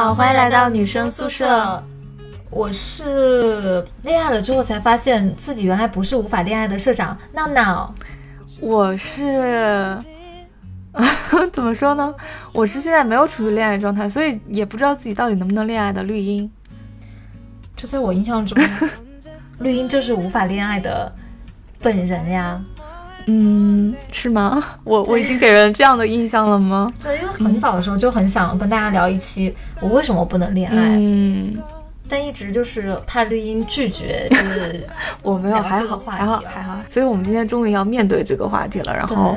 好，欢迎来到女生宿舍。我是恋爱了之后才发现自己原来不是无法恋爱的社长闹闹。我是，怎么说呢？我是现在没有处于恋爱状态，所以也不知道自己到底能不能恋爱的绿茵。这在我印象中，绿茵就是无法恋爱的本人呀。嗯，是吗？我我已经给人这样的印象了吗？对，因为很早的时候就很想跟大家聊一期我为什么不能恋爱，嗯，但一直就是怕绿茵拒绝，就是 我没有，还好，还好，啊还好。所以我们今天终于要面对这个话题了，然后。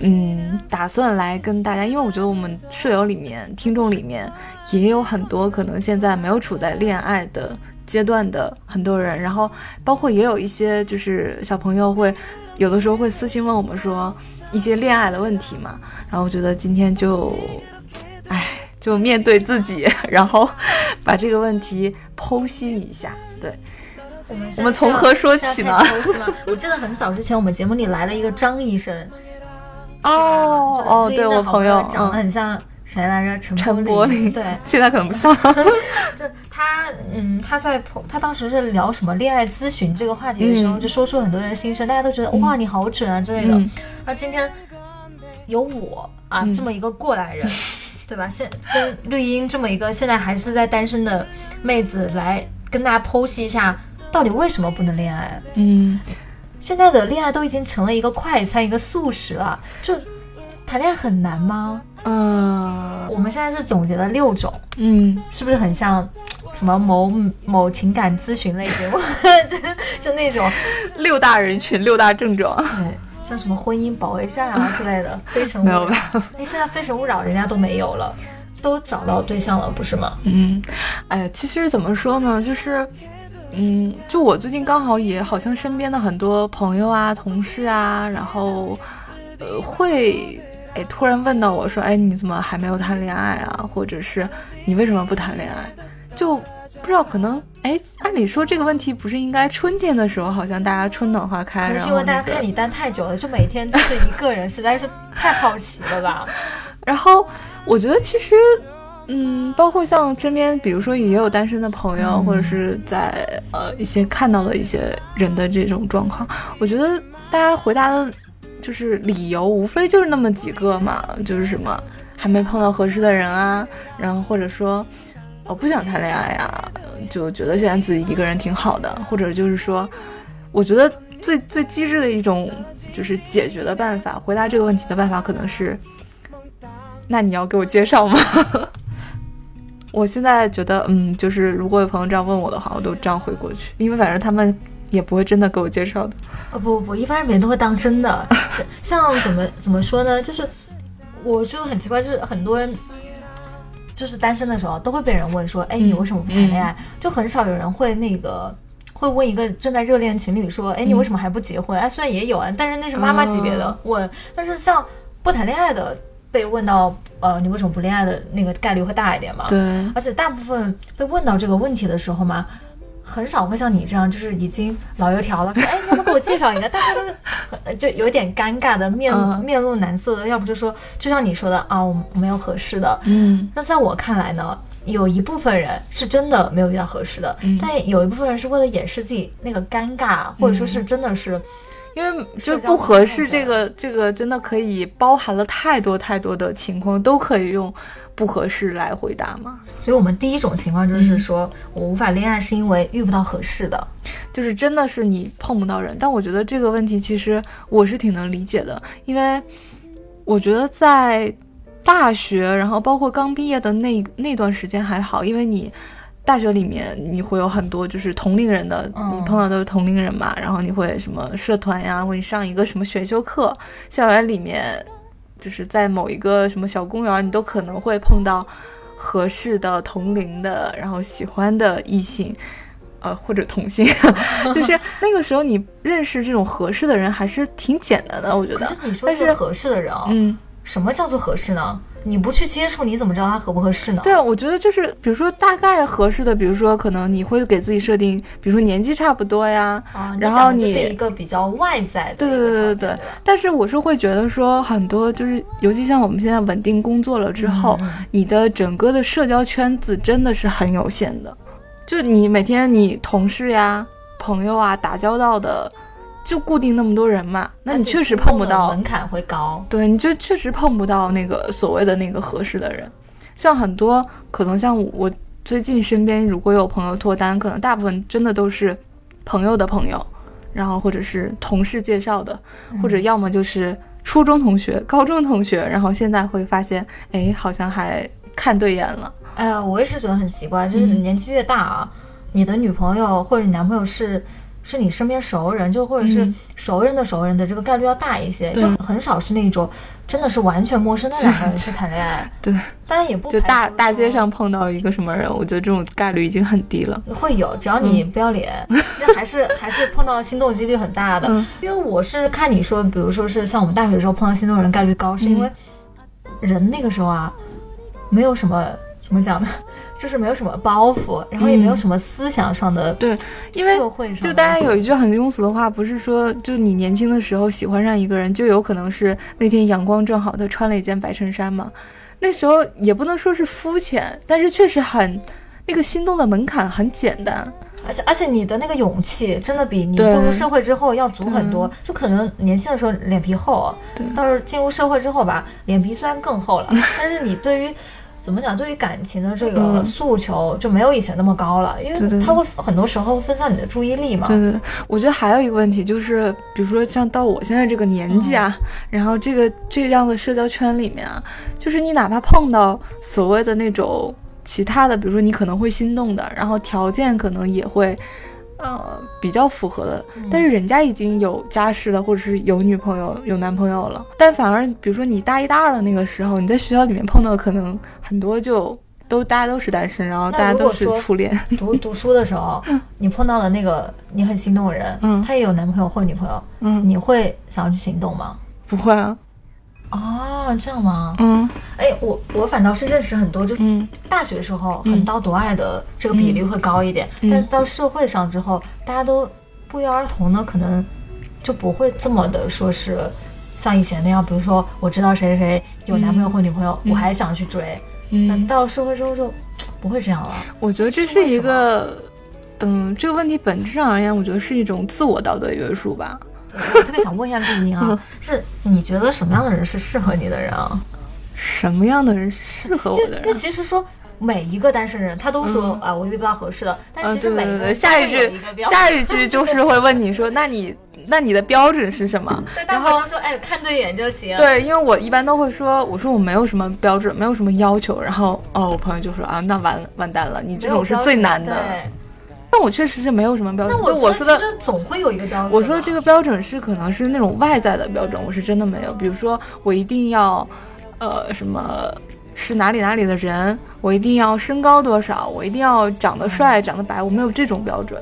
嗯，打算来跟大家，因为我觉得我们舍友里面、听众里面也有很多可能现在没有处在恋爱的阶段的很多人，然后包括也有一些就是小朋友会有的时候会私信问我们说一些恋爱的问题嘛，然后我觉得今天就，哎，就面对自己，然后把这个问题剖析一下，对。我们我们从何说起呢？我记得很早之前我们节目里来了一个张医生，哦哦，对我朋友，长得嗯，很像谁来着？陈陈柏柏霖对，现在可能不像，就他，嗯，他在他当时是聊什么恋爱咨询这个话题的时候，嗯就说出了很多人的心声，大家都觉得、哇，你好准啊之类的。嗯那今天有我啊、嗯这么一个过来人，对吧？现跟绿茵这么一个现在还是在单身的妹子来跟大家剖析一下，到底为什么不能恋爱？嗯。现在的恋爱都已经成了一个快餐，一个速食了，就谈恋爱很难吗？嗯我们现在是总结了六种。嗯，是不是很像 什么某某情感咨询类节目？就就那种，六大人群，六大症状，对，像什么婚姻保卫战啊之类的，非诚勿没有扰。吧？哎，现在非诚勿扰人家都没有了，都找到对象了，不是吗？嗯，哎呀，其实怎么说呢，就是，嗯，就我最近刚好也好像身边的很多朋友啊、同事啊，然后，呃，会。哎，突然问到我说：“哎，你怎么还没有谈恋爱啊？或者是你为什么不谈恋爱？”就不知道，可能哎，按理说这个问题不是应该春天的时候，好像大家春暖花开，可能是因然后、那个为大家看你单太久了，就每天都是一个人，实在是太好奇了吧？然后我觉得其实，嗯，包括像身边，比如说也有单身的朋友，嗯或者是在呃一些看到的一些人的这种状况，我觉得大家回答的，就是理由无非就是那么几个嘛，就是什么还没碰到合适的人啊，然后或者说我不想谈恋爱呀、就觉得现在自己一个人挺好的，或者就是说，我觉得最最机智的一种就是解决的办法，回答这个问题的办法可能是。那你要给我介绍吗？我现在觉得，嗯，就是如果有朋友这样问我的话，我都这样回过去，因为反正他们也不会真的给我介绍的。哦不不不，一般人别人都会当真的。像像怎么怎么说呢？就是我就很奇怪，就是很多人就是单身的时候都会被人问说，哎，你为什么不谈恋爱？就很少有人会那个。会问一个正在热恋群里说，哎，你为什么还不结婚？哎，虽然也有啊，但是那是妈妈级别的问。但是像不谈恋爱的被问到，呃，你为什么不恋爱的那个概率会大一点嘛？对，而且大部分被问到这个问题的时候嘛，很少会像你这样，就是已经老油条了，说 哎，你要不给我介绍一个？大家都是呃就有点尴尬的面、嗯面露难色的，要不就说就像你说的啊，我没有合适的。嗯那在我看来呢，有一部分人是真的没有遇到合适的，嗯但有一部分人是为了掩饰自己那个尴尬，或者说是真的是。因为就不合适，这个这个真的可以包含了太多太多的情况，都可以用不合适来回答吗。所以我们第一种情况嗯就是说、我无法恋爱是因为遇不到合适的。就是真的是你碰不到人。但我觉得这个问题其实我是挺能理解的，因为我觉得在大学，然后包括刚毕业的那那段时间还好，因为你。大学里面你会有很多就是同龄人的，嗯你碰到都是同龄人嘛，然后你会什么社团呀，或者你上一个什么选修课，校园里面就是在某一个什么小公园，你都可能会碰到合适的同龄的，然后喜欢的异性，呃或者同性，就是那个时候你认识这种合适的人还是挺简单的，我觉得可是。你说但是合适的人哦，嗯什么叫做合适呢？你不去接触，你怎么知道他合不合适呢？对啊，我觉得就是，比如说大概合适的，比如说可能你会给自己设定，比如说年纪差不多呀。啊，然后你是一个比较外在的对对对对对但是我是会觉得说，很多就是，尤其像我们现在稳定工作了之后，你的整个的社交圈子真的是很有限的。就你每天你同事呀、朋友啊打交道的，就固定那么多人嘛，那你确实碰不到门槛会高。对，你就确实碰不到那个所谓的那个合适的人。像很多可能像我最近身边如果有朋友脱单，可能大部分真的都是朋友的朋友，然后或者是同事介绍的，或者要么就是初中同学、高中同学，然后现在会发现，哎，好像还看对眼了。哎呀，我也是觉得很奇怪，就是嗯年纪越大啊，你的女朋友或者你男朋友是是你身边熟人，就或者是嗯熟人的熟人的这个概率要大一些，对就很少是那种真的是完全陌生的两个人去谈恋爱。对，当然也不就大大街上碰到一个什么人，我觉得这种概率已经很低了。会有，只要你不要脸，这还是还是碰到心动几率很大的。嗯因为我是看你说，比如说是像我们大学的时候碰到心动人概率高，是因为人那个时候啊，没有什么怎么讲呢，就是没有什么包袱，然后也没有什么思想上的、对，因为社会上就大家有一句很庸俗的话，不是说就你年轻的时候喜欢上一个人，就有可能是那天阳光正好，他穿了一件白衬衫嘛。那时候也不能说是肤浅，但是确实很那个心动的门槛很简单。而且而且你的那个勇气真的比你步入社会之后要足很多，就可能年轻的时候脸皮厚，对倒是进入社会之后吧，脸皮虽然更厚了，但是你对于怎么讲，对于感情的这个嗯诉求就没有以前那么高了，因为它会很多时候分散你的注意力嘛。对对，对我觉得还有一个问题就是，比如说像到我现在这个年纪啊，然后这个这样的社交圈里面啊，就是你哪怕碰到所谓的那种其他的，比如说你可能会心动的，然后条件可能也会。呃，比较符合的，但是人家已经有家室了，或者是有女朋友、有男朋友了，但反而比如说你大一、大二的那个时候，你在学校里面碰到的可能很多就都大家都是单身，然后大家都是初恋，读读书的时候，你碰到了那个你很心动的人，嗯。他也有男朋友或女朋友，嗯，你会想要去行动吗？不会啊，啊，这样吗？嗯。哎，我我反倒是认识很多，就嗯。大学时候横刀夺爱的这个比例会高一点，嗯。但是到社会上之后，大家都不约而同的可能就不会这么的说是像以前那样，比如说我知道谁谁谁有男朋友或女朋友，嗯。我还想去追，嗯，但到社会之后就不会这样了。我觉得这是一个，嗯，这个问题本质上而言，我觉得是一种自我道德约束吧。我特别想问一下陆英啊，是你觉得什么样的人是适合你的人啊？什么样的人是适合我的人？其实说每一个单身人，他都说、啊，我遇不到合适的，但啊，其实每个人对对对，下一句一下一 句就是会问你说，那你那你的标准是什么？然后说哎看对眼就行。对，因为我一般都会说，我说我没有什么标准，没有什么要求，然后哦，我朋友就说啊，那完完蛋了，你这种是最难的。对，但我确实是没有什么标那准，就我我说的总会有一个标准。我说的这个，标准是可能是那种外在的标准，我是真的没有。比如说，我一定要，呃，什么是哪里哪里的人，我一定要身高多少，我一定要长得帅、长得白，我没有这种标准。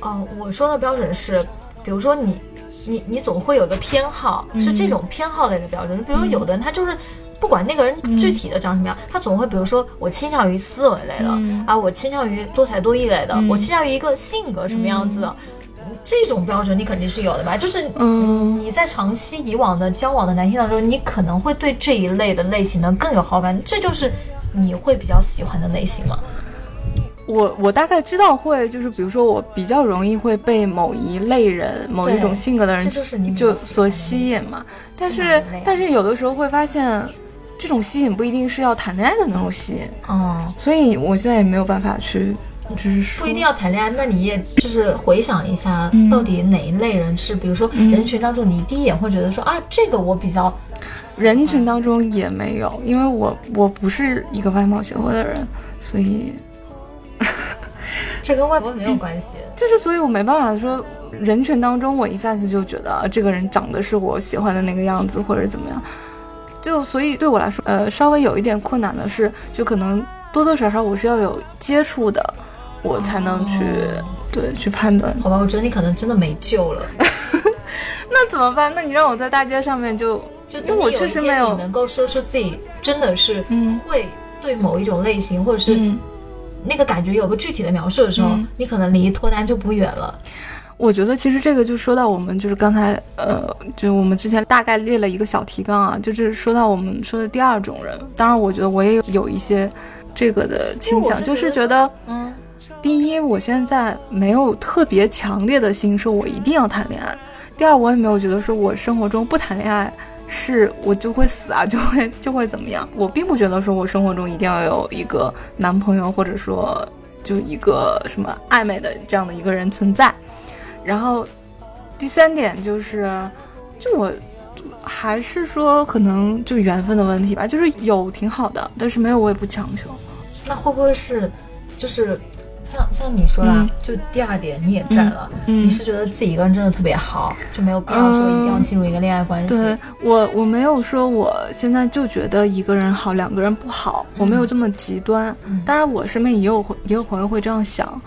哦，我说的标准是，比如说你，你你总会有一个偏好，是这种偏好的一个标准。比如有的人他就是。不管那个人具体的长什么样，他总会比如说我倾向于思维类的、嗯啊，我倾向于多才多艺类的，嗯我倾向于一个性格什么样子的，这种标准你肯定是有的吧？就是嗯你在长期以往的交往的男性当中，你可能会对这一类的类型的更有好感，这就是你会比较喜欢的类型吗？我我大概知道会，就是比如说我比较容易会被某一类人、某一种性格的人这就是你就所吸引嘛。但是但是有的时候会发现，这种吸引不一定是要谈恋爱的那种吸引，哦，所以我现在也没有办法去，就是不一定要谈恋爱，那你也就是回想一下嗯，到底哪一类人是，比如说嗯。人群当中，你第一眼会觉得说啊，这个我比较人群当中也没有，因为我我不是一个外貌协会的人，所以 这跟外貌没有关系。就是所以我没办法说人群当中我一下子就觉得啊这个人长得是我喜欢的那个样子或者怎么样，就所以对我来说，呃，稍微有一点困难的是，就可能多多少少我是要有接触的，我才能去、哦对去判断。好吧，我觉得你可能真的没救了。那怎么办？那你让我在大街上面就就因为我确实没有能够说出自己真的是会对某一种类型，或者是那个感觉有个具体的描述的时候，你可能离脱单就不远了。我觉得其实这个就说到我们就是刚才呃，就我们之前大概列了一个小提纲啊，就是说到我们说的第二种人。当然，我觉得我也有一些这个的倾向，就是觉得，嗯，第一，我现在没有特别强烈的心说我一定要谈恋爱；第二，我也没有觉得说我生活中不谈恋爱是我就会死啊，就会就会怎么样。我并不觉得说我生活中一定要有一个男朋友，或者说就一个什么暧昧的这样的一个人存在。然后，第三点就是，就我还是说可能就缘分的问题吧，就是有挺好的，但是没有我也不强求。那会不会是，就是像像你说的，就第二点你也占了，你是觉得自己一个人真的特别好，就没有必要说一定要进入一个恋爱关系。对我我没有说我现在就觉得一个人好，两个人不好，我没有这么极端。当然我身边也有也有朋友会这样想。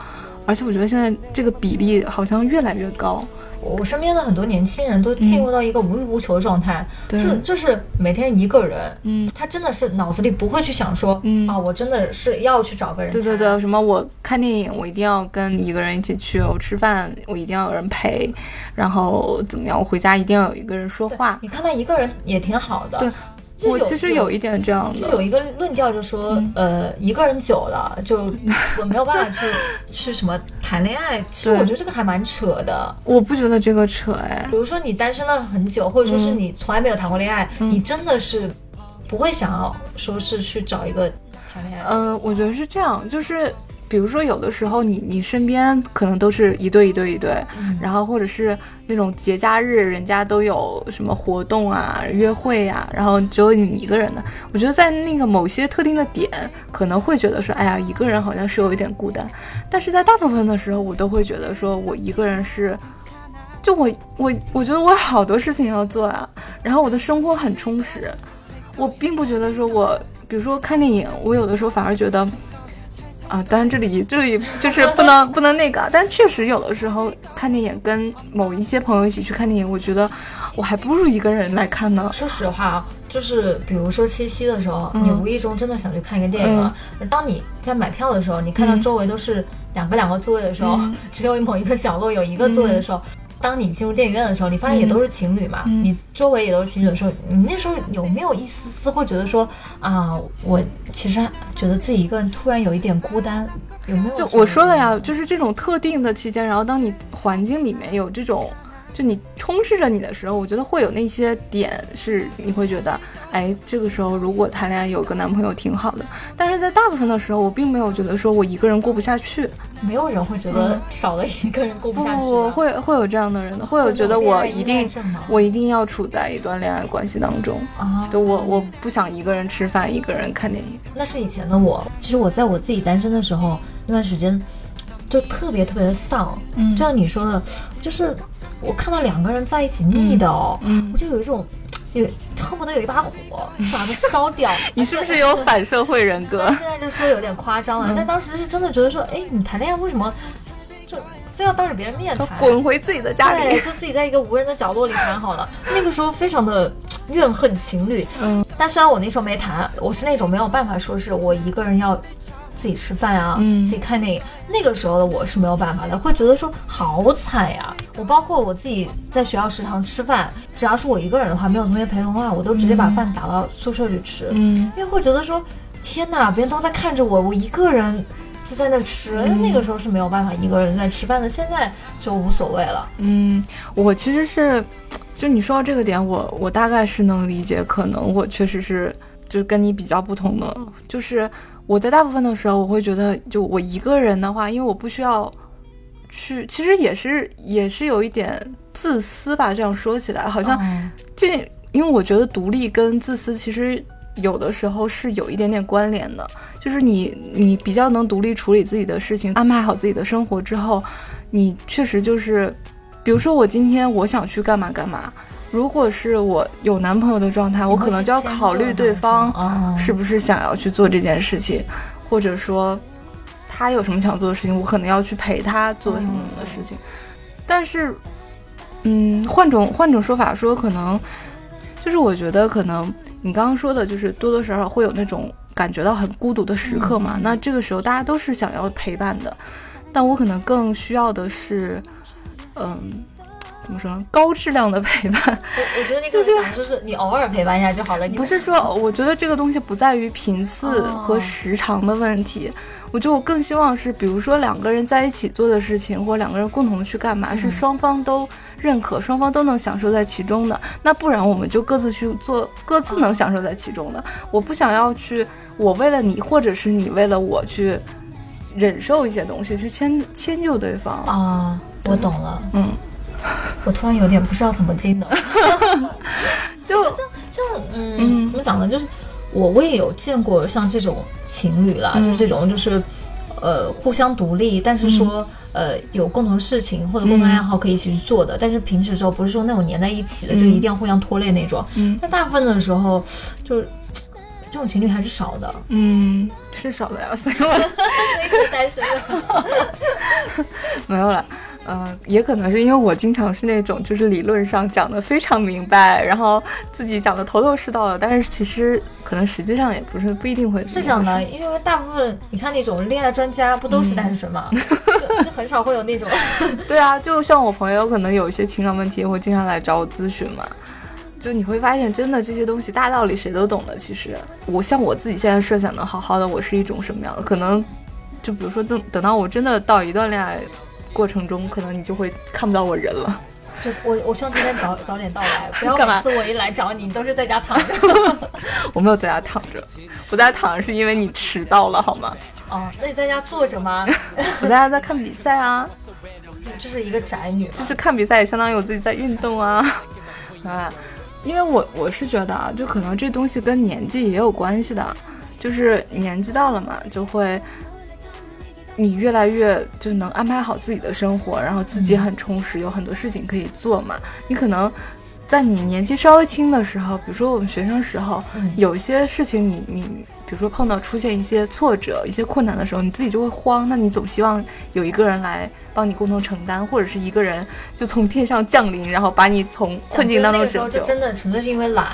而且我觉得现在这个比例好像越来越高。我身边的很多年轻人都进入到一个无欲无求的状态，就就是每天一个人，嗯，他真的是脑子里不会去想说，嗯啊，我真的是要去找个人。对对对，什么我看电影我一定要跟一个人一起去，我吃饭我一定要有人陪，然后怎么样，我回家一定要有一个人说话。你看他一个人也挺好的。对。我其实有一点这样的，就有一个论调，就说，呃，一个人久了，就 我没有办法去 去什么谈恋爱。其实我觉得这个还蛮扯的。我不觉得这个扯哎。比如说你单身了很久，或者说是你从来没有谈过恋爱，你真的是不会想要说是去找一个谈恋爱。嗯，我觉得是这样，就是。比如说，有的时候你你身边可能都是一对一对一对，然后或者是那种节假日，人家都有什么活动啊、约会呀，然后只有你一个人的。我觉得在那个某些特定的点，可能会觉得说，哎呀，一个人好像是有一点孤单。但是在大部分的时候，我都会觉得说我一个人是，就我我我觉得我有好多事情要做啊，然后我的生活很充实。我并不觉得说我，比如说看电影，我有的时候反而觉得。啊，当然这里这里就是不能不能那个，但确实有的时候看电影跟某一些朋友一起去看电影，我觉得我还不如一个人来看呢。说实话啊，就是比如说七夕的时候，你无意中真的想去看一个电影了，当你在买票的时候，你看到周围都是两个两个座位的时候，只有某一个角落有一个座位的时候。当你进入电影院的时候，你发现也都是情侣嘛，你周围也都是情侣的时候，你那时候有没有一丝丝会觉得说啊，我其实觉得自己一个人突然有一点孤单，有没有？就我说了呀，就是这种特定的期间，然后当你环境里面有这种。就你充斥着你的时候，我觉得会有那些点是你会觉得，哎，这个时候如果谈恋爱有个男朋友挺好的。但是在大部分的时候，我并没有觉得说我一个人过不下去。没有人会觉得少了一个人过不下去。不 会会有这样的人的，会有觉得我一定我一定要处在一段恋爱关系当中啊。就我我不想一个人吃饭，一个人看电影。那是以前的我。其实我在我自己单身的时候那段时间。就特别特别的丧，嗯，就像你说的，就是我看到两个人在一起腻的哦，我就有一种，有恨不得有一把火把它烧掉。你是不是有反社会人格？现在就说有点夸张了，但当时是真的觉得说，哎，你谈恋爱为什么就非要当着别人面谈？滚回自己的家里，就自己在一个无人的角落里谈好了。那个时候非常的怨恨情侣，嗯，但虽然我那时候没谈，我是那种没有办法说是我一个人要。自己吃饭啊，自己看电影，那个时候的我是没有办法的，会觉得说好惨呀。我包括我自己在学校食堂吃饭，只要是我一个人的话，没有同学陪同的话，我都直接把饭打到宿舍去吃。嗯，因为会觉得说，天哪，别人都在看着我，我一个人就在那吃。因为那个时候是没有办法一个人在吃饭的，现在就无所谓了。嗯，我其实是，就你说到这个点，我我大概是能理解，可能我确实是就是跟你比较不同的，就是。我在大部分的时候，我会觉得，就我一个人的话，因为我不需要去，其实也是也是有一点自私吧。这样说起来，好像这，因为我觉得独立跟自私其实有的时候是有一点点关联的。就是你你比较能独立处理自己的事情，安排好自己的生活之后，你确实就是，比如说我今天我想去干嘛干嘛。如果是我有男朋友的状态，我可能就要考虑对方是不是想要去做这件事情，或者说他有什么想做的事情，我可能要去陪他做什么什么的事情。但是，嗯，换种换种说法说，可能就是我觉得可能你刚刚说的，就是多多少少会有那种感觉到很孤独的时刻嘛。那这个时候大家都是想要陪伴的，但我可能更需要的是，嗯。怎么说呢？高质量的陪伴，我我觉得你可能想就是你偶尔陪伴一下就好了。不是说，我觉得这个东西不在于频次和时长的问题。我觉得我更希望是，比如说两个人在一起做的事情，或者两个人共同去干嘛，是双方都认可，双方都能享受在其中的。那不然我们就各自去做，各自能享受在其中的。我不想要去，我为了你，或者是你为了我去忍受一些东西，去迁迁就对方啊。我懂了，嗯。我突然有点不知道怎么进的，就像像嗯，怎么讲呢？就是我我也有见过像这种情侣啦，就这种就是呃互相独立，但是说呃有共同事情或者共同爱好可以一起去做的，但是平时时候不是说那种粘在一起的，就一定要互相拖累那种。嗯，但大部分的时候就是这种情侣还是少的。嗯，是少的呀，所以我 所以单身了。没有了。嗯，也可能是因为我经常是那种，就是理论上讲的非常明白，然后自己讲的头头是道的，但是其实可能实际上也不是不一定会是这样的，因为大部分你看那种恋爱专家不都是单身吗？就很少会有那种。对啊，就像我朋友可能有一些情感问题，会经常来找我咨询嘛。就你会发现，真的这些东西大道理谁都懂的。其实我像我自己现在设想的好好的，我是一种什么样的？可能就比如说等等到我真的到一段恋爱。过程中，可能你就会看不到我人了。就我，我希望今天早早点到来，不要 每次我一来找你，你都是在家躺着。我没有在家躺着，我在家躺着是因为你迟到了，好吗？哦，那你在家坐着吗？我在家在看比赛啊。这是一个宅女。就是看比赛也相当于我自己在运动啊。啊，因为我我是觉得啊，就可能这东西跟年纪也有关系的，就是年纪到了嘛，就会。你越来越就能安排好自己的生活，然后自己很充实，有很多事情可以做嘛。你可能在你年纪稍微轻的时候，比如说我们学生时候，有一些事情你你，比如说碰到出现一些挫折、一些困难的时候，你自己就会慌。那你总希望有一个人来帮你共同承担，或者是一个人就从天上降临，然后把你从困境当中拯救。真的纯粹是因为懒。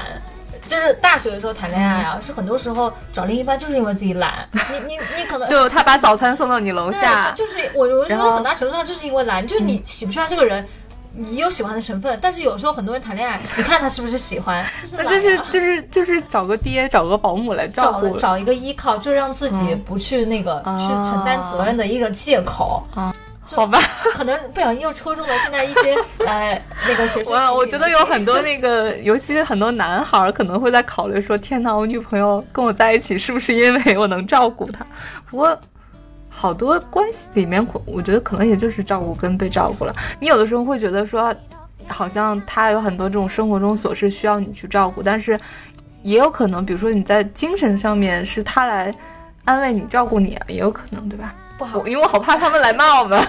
就是大学的时候谈恋爱啊，是很多时候找另一半就是因为自己懒。你你你可能就他把早餐送到你楼下，就是我我觉得很大程度上就是因为懒，就是你喜不喜欢这个人，你有喜欢的成分，但是有时候很多人谈恋爱，你看他是不是喜欢，那就是就是就是找个爹，找个保姆来照顾，找一个依靠，就让自己不去那个去承担责任的一种借口啊。好吧，可能不小心又戳中了现在一些呃那个学生。我我觉得有很多那个，尤其是很多男孩可能会在考虑说：天哪，我女朋友跟我在一起是不是因为我能照顾她？不过好多关系里面，我觉得可能也就是照顾跟被照顾了。你有的时候会觉得说，好像他有很多这种生活中琐事需要你去照顾，但是也有可能，比如说你在精神上面是他来安慰你、照顾你，也有可能，对吧？不好，因为我好怕他们来骂我们，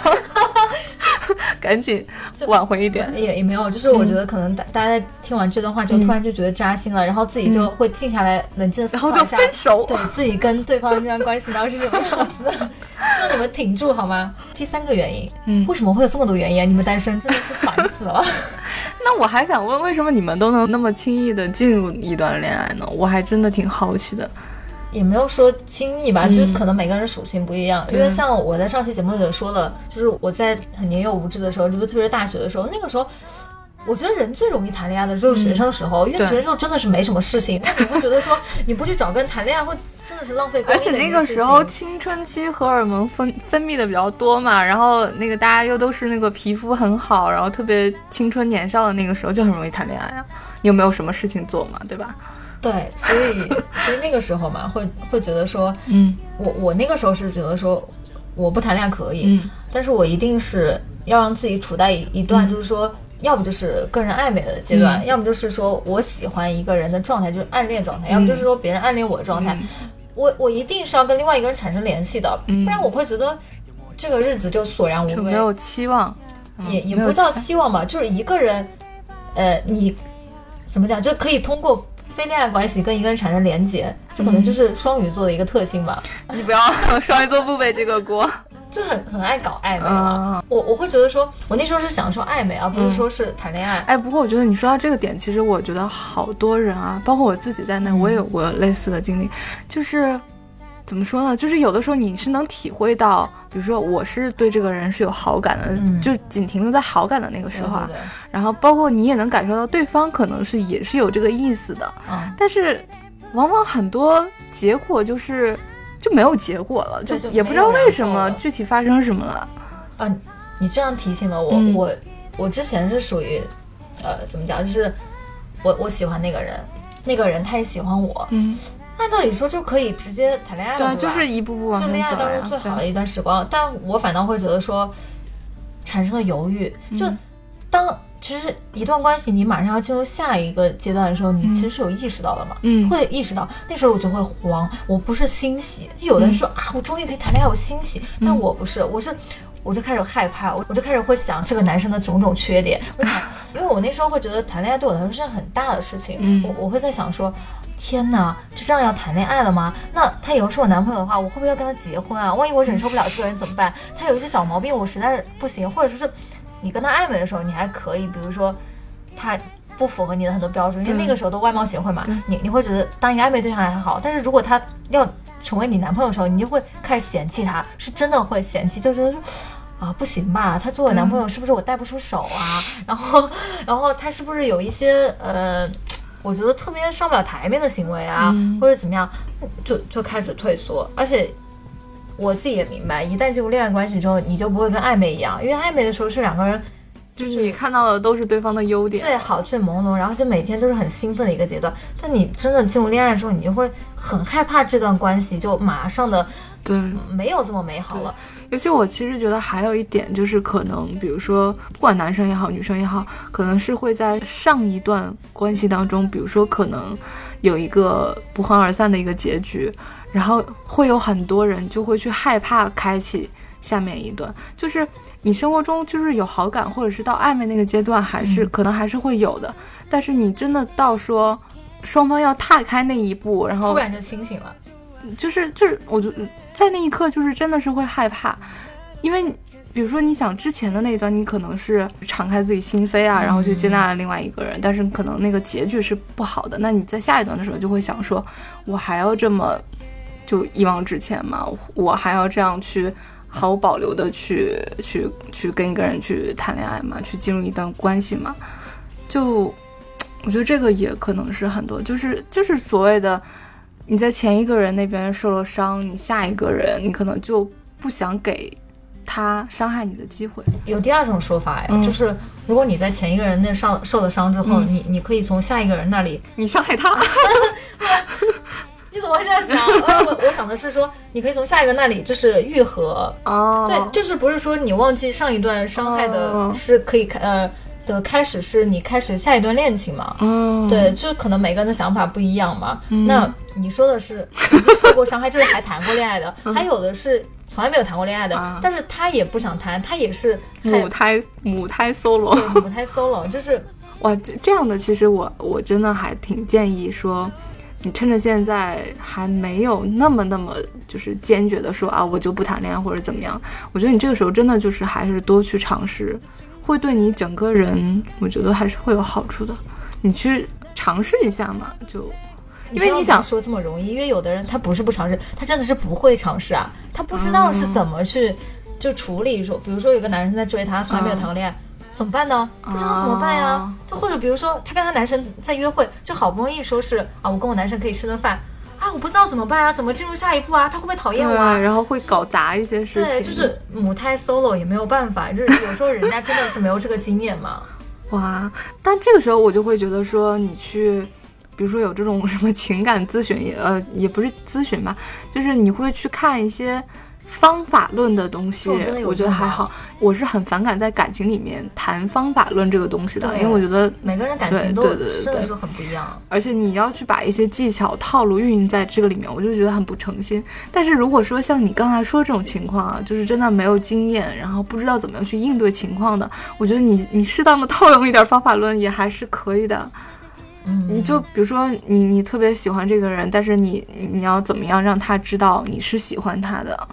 赶紧挽回一点。也也没有，就是我觉得可能大大家在听完这段话之后，突然就觉得扎心了，然后自己就会静下来，冷静的思考一下，然后就分手，对 自己跟对方这段关系到底是什么样子的。希望你们挺住好吗？第三个原因，嗯，为什么会有这么多原因？你们单身真的是烦死了。那我还想问，为什么你们都能那么轻易的进入一段恋爱呢？我还真的挺好奇的。也没有说轻易吧，就可能每个人属性不一样。因为像我在上期节目里也说了，就是我在很年幼无知的时候，就是特别是大学的时候，那个时候，我觉得人最容易谈恋爱的就是学生时候，因为学生时候真的是没什么事情。那你会觉得说你不去找个人谈恋爱，会真的是浪费。而且那个时候青春期荷尔蒙分分泌的比较多嘛，然后那个大家又都是那个皮肤很好，然后特别青春年少的那个时候，就很容易谈恋爱啊。又没有什么事情做嘛，对吧？对，所以 所以那个时候嘛，会会觉得说，嗯，我我那个时候是觉得说，我不谈恋爱可以，嗯，但是我一定是要让自己处在一段，就是说，要不就是个人暧昧的阶段，要么就是说我喜欢一个人的状态，就是暗恋状态，要么就是说别人暗恋我的状态，我我一定是要跟另外一个人产生联系的，不然我会觉得这个日子就索然无味，没有期望，也也不叫期望吧，就是一个人，呃，你怎么讲，就可以通过。非恋爱关系跟一个人产生连结，这可能就是双鱼座的一个特性吧。你不要双鱼座不背这个锅。就很很爱搞暧昧了。我我会觉得说，我那时候是享受暧昧，而不是说是谈恋爱。哎，不过我觉得你说到这个点，其实我觉得好多人啊，包括我自己在内，我也有过类似的经历，就是怎么说呢？就是有的时候你是能体会到，比如说我是对这个人是有好感的，就仅停留在好感的那个时候啊。然后包括你也能感受到对方可能是也是有这个意思的，但是往往很多结果就是。就没有结果了，就也不知道为什么具体发生什么了。啊，你这样提醒了我，我我之前是属于，呃，怎么讲，就是我我喜欢那个人，那个人他也喜欢我，嗯，按道理说就可以直接谈恋爱了，对，就是一步步往就恋爱当中最好的一段时光，但我反倒会觉得说产生了犹豫，就当。其实一段关系，你马上要进入下一个阶段的时候，你其实是有意识到的嘛？嗯，会意识到。那时候我就会慌，我不是欣喜。就有的人说啊，我终于可以谈恋爱，我欣喜。但我不是，我是，我就开始害怕，我我就开始会想这个男生的种种缺点。为什么？因为我那时候会觉得谈恋爱对我来说是件很大的事情。嗯，我我会在想说，天哪，就这样要谈恋爱了吗？那他以后是我男朋友的话，我会不会要跟他结婚啊？万一我忍受不了这个人怎么办？他有一些小毛病，我实在是不行，或者说是。你跟他暧昧的时候，你还可以，比如说，他不符合你的很多标准，因为那个时候都外貌协会嘛，你你会觉得当一个暧昧对象还好，但是如果他要成为你男朋友的时候，你就会开始嫌弃他，是真的会嫌弃，就觉得说啊不行吧，他做我男朋友是不是我带不出手啊？然后 然后他是不是有一些呃，我觉得特别上不了台面的行为啊，或者怎么样，就就开始退缩，而且。我自己也明白，一旦进入恋爱关系之后，你就不会跟暧昧一样，因为暧昧的时候是两个人，就是你看到的都是对方的优点，最好最朦胧，然后就每天都是很兴奋的一个阶段。但你真的进入恋爱之后，你就会很害怕这段关系就马上的，对，没有这么美好了。尤其我其实觉得还有一点就是，可能比如说，不管男生也好，女生也好，可能是会在上一段关系当中，比如说可能有一个不欢而散的一个结局。然后会有很多人就会去害怕开启下面一段，就是你生活中就是有好感，或者是到暧昧那个阶段，还是可能还是会有的。但是你真的到说双方要踏开那一步，然后突然就清醒了，就是就是，我就在那一刻就是真的是会害怕，因为。比如说，你想之前的那一段，你可能是敞开自己心扉啊，然后去接纳了另外一个人，但是可能那个结局是不好的。那你在下一段的时候就会想说，我还要这么就一往直前吗？我还要这样去毫无保留的去去去跟一个人去谈恋爱吗？去进入一段关系吗？就我觉得这个也可能是很多，就是就是所谓的你在前一个人那边受了伤，你下一个人你可能就不想给。他伤害你的机会。有第二种说法哎，就是如果你在前一个人那上受了伤之后，你你可以从下一个人那里你伤害他，你怎么会这样想？我我想的是说，你可以从下一个那里就是愈合哦，对，就是不是说你忘记上一段伤害的是可以开呃的开始是你开始下一段恋情嘛？嗯，对，就可能每个人的想法不一样嘛。那你说的是受过伤害就是还谈过恋爱的，还有的是。从来没有谈过恋爱的，但是他也不想谈，他也是母胎母胎 solo，母胎 solo 就是 哇，这这样的其实我我真的还挺建议说，你趁着现在还没有那么那么就是坚决的说啊，我就不谈恋爱或者怎么样，我觉得你这个时候真的就是还是多去尝试，会对你整个人我觉得还是会有好处的，你去尝试一下嘛，就。因为你想说这么容易，因为有的人他不是不尝试，他真的是不会尝试啊，他不知道是怎么去就处理。说，比如说有个男生在追她，从来没有谈过恋爱，怎么办呢？不知道怎么办呀。就或者比如说他跟他男生在约会，就好不容易说是啊，我跟我男生可以吃顿饭啊，我不知道怎么办啊，怎么进入下一步啊？他会不会讨厌我？啊？然后会搞砸一些事情。对，就是母胎 solo 也没有办法，就是有时候人家真的是没有这个经验嘛。哇，但这个时候我就会觉得说你去。比如说有这种什么情感咨询，也呃也不是咨询吧，就是你会去看一些方法论的东西，我觉得还好。我是很反感在感情里面谈方法论这个东西的，因为我觉得每个人的感情都真的是很不一样。而且你要去把一些技巧套路运用在这个里面，我就觉得很不诚心。但是如果说像你刚才说这种情况啊，就是真的没有经验，然后不知道怎么样去应对情况的，我觉得你你适当的套用一点方法论也还是可以的。嗯你就比如说你你特别喜欢这个人，但是你你你要怎么样让他知道你是喜欢他的？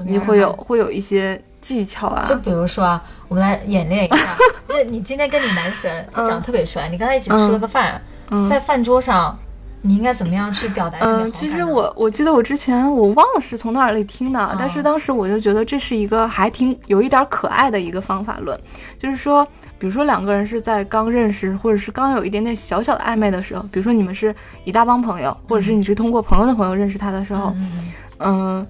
怎么样你会有会有一些技巧啊？就比如说啊，我们来演练一下，那你今天跟你男神他长得特别帅，你刚才一起吃了个饭，嗯在饭桌上，你应该怎么样去表达嗯，呢？其实我我记得我之前我忘了是从哪里听的，但是当时我就觉得这是一个还挺有一点可爱的一个方法论，就是说，比如说两个人是在刚认识或者是刚有一点点小小的暧昧的时候，比如说你们是一大帮朋友，或者是你是通过朋友的朋友认识他的时候，嗯，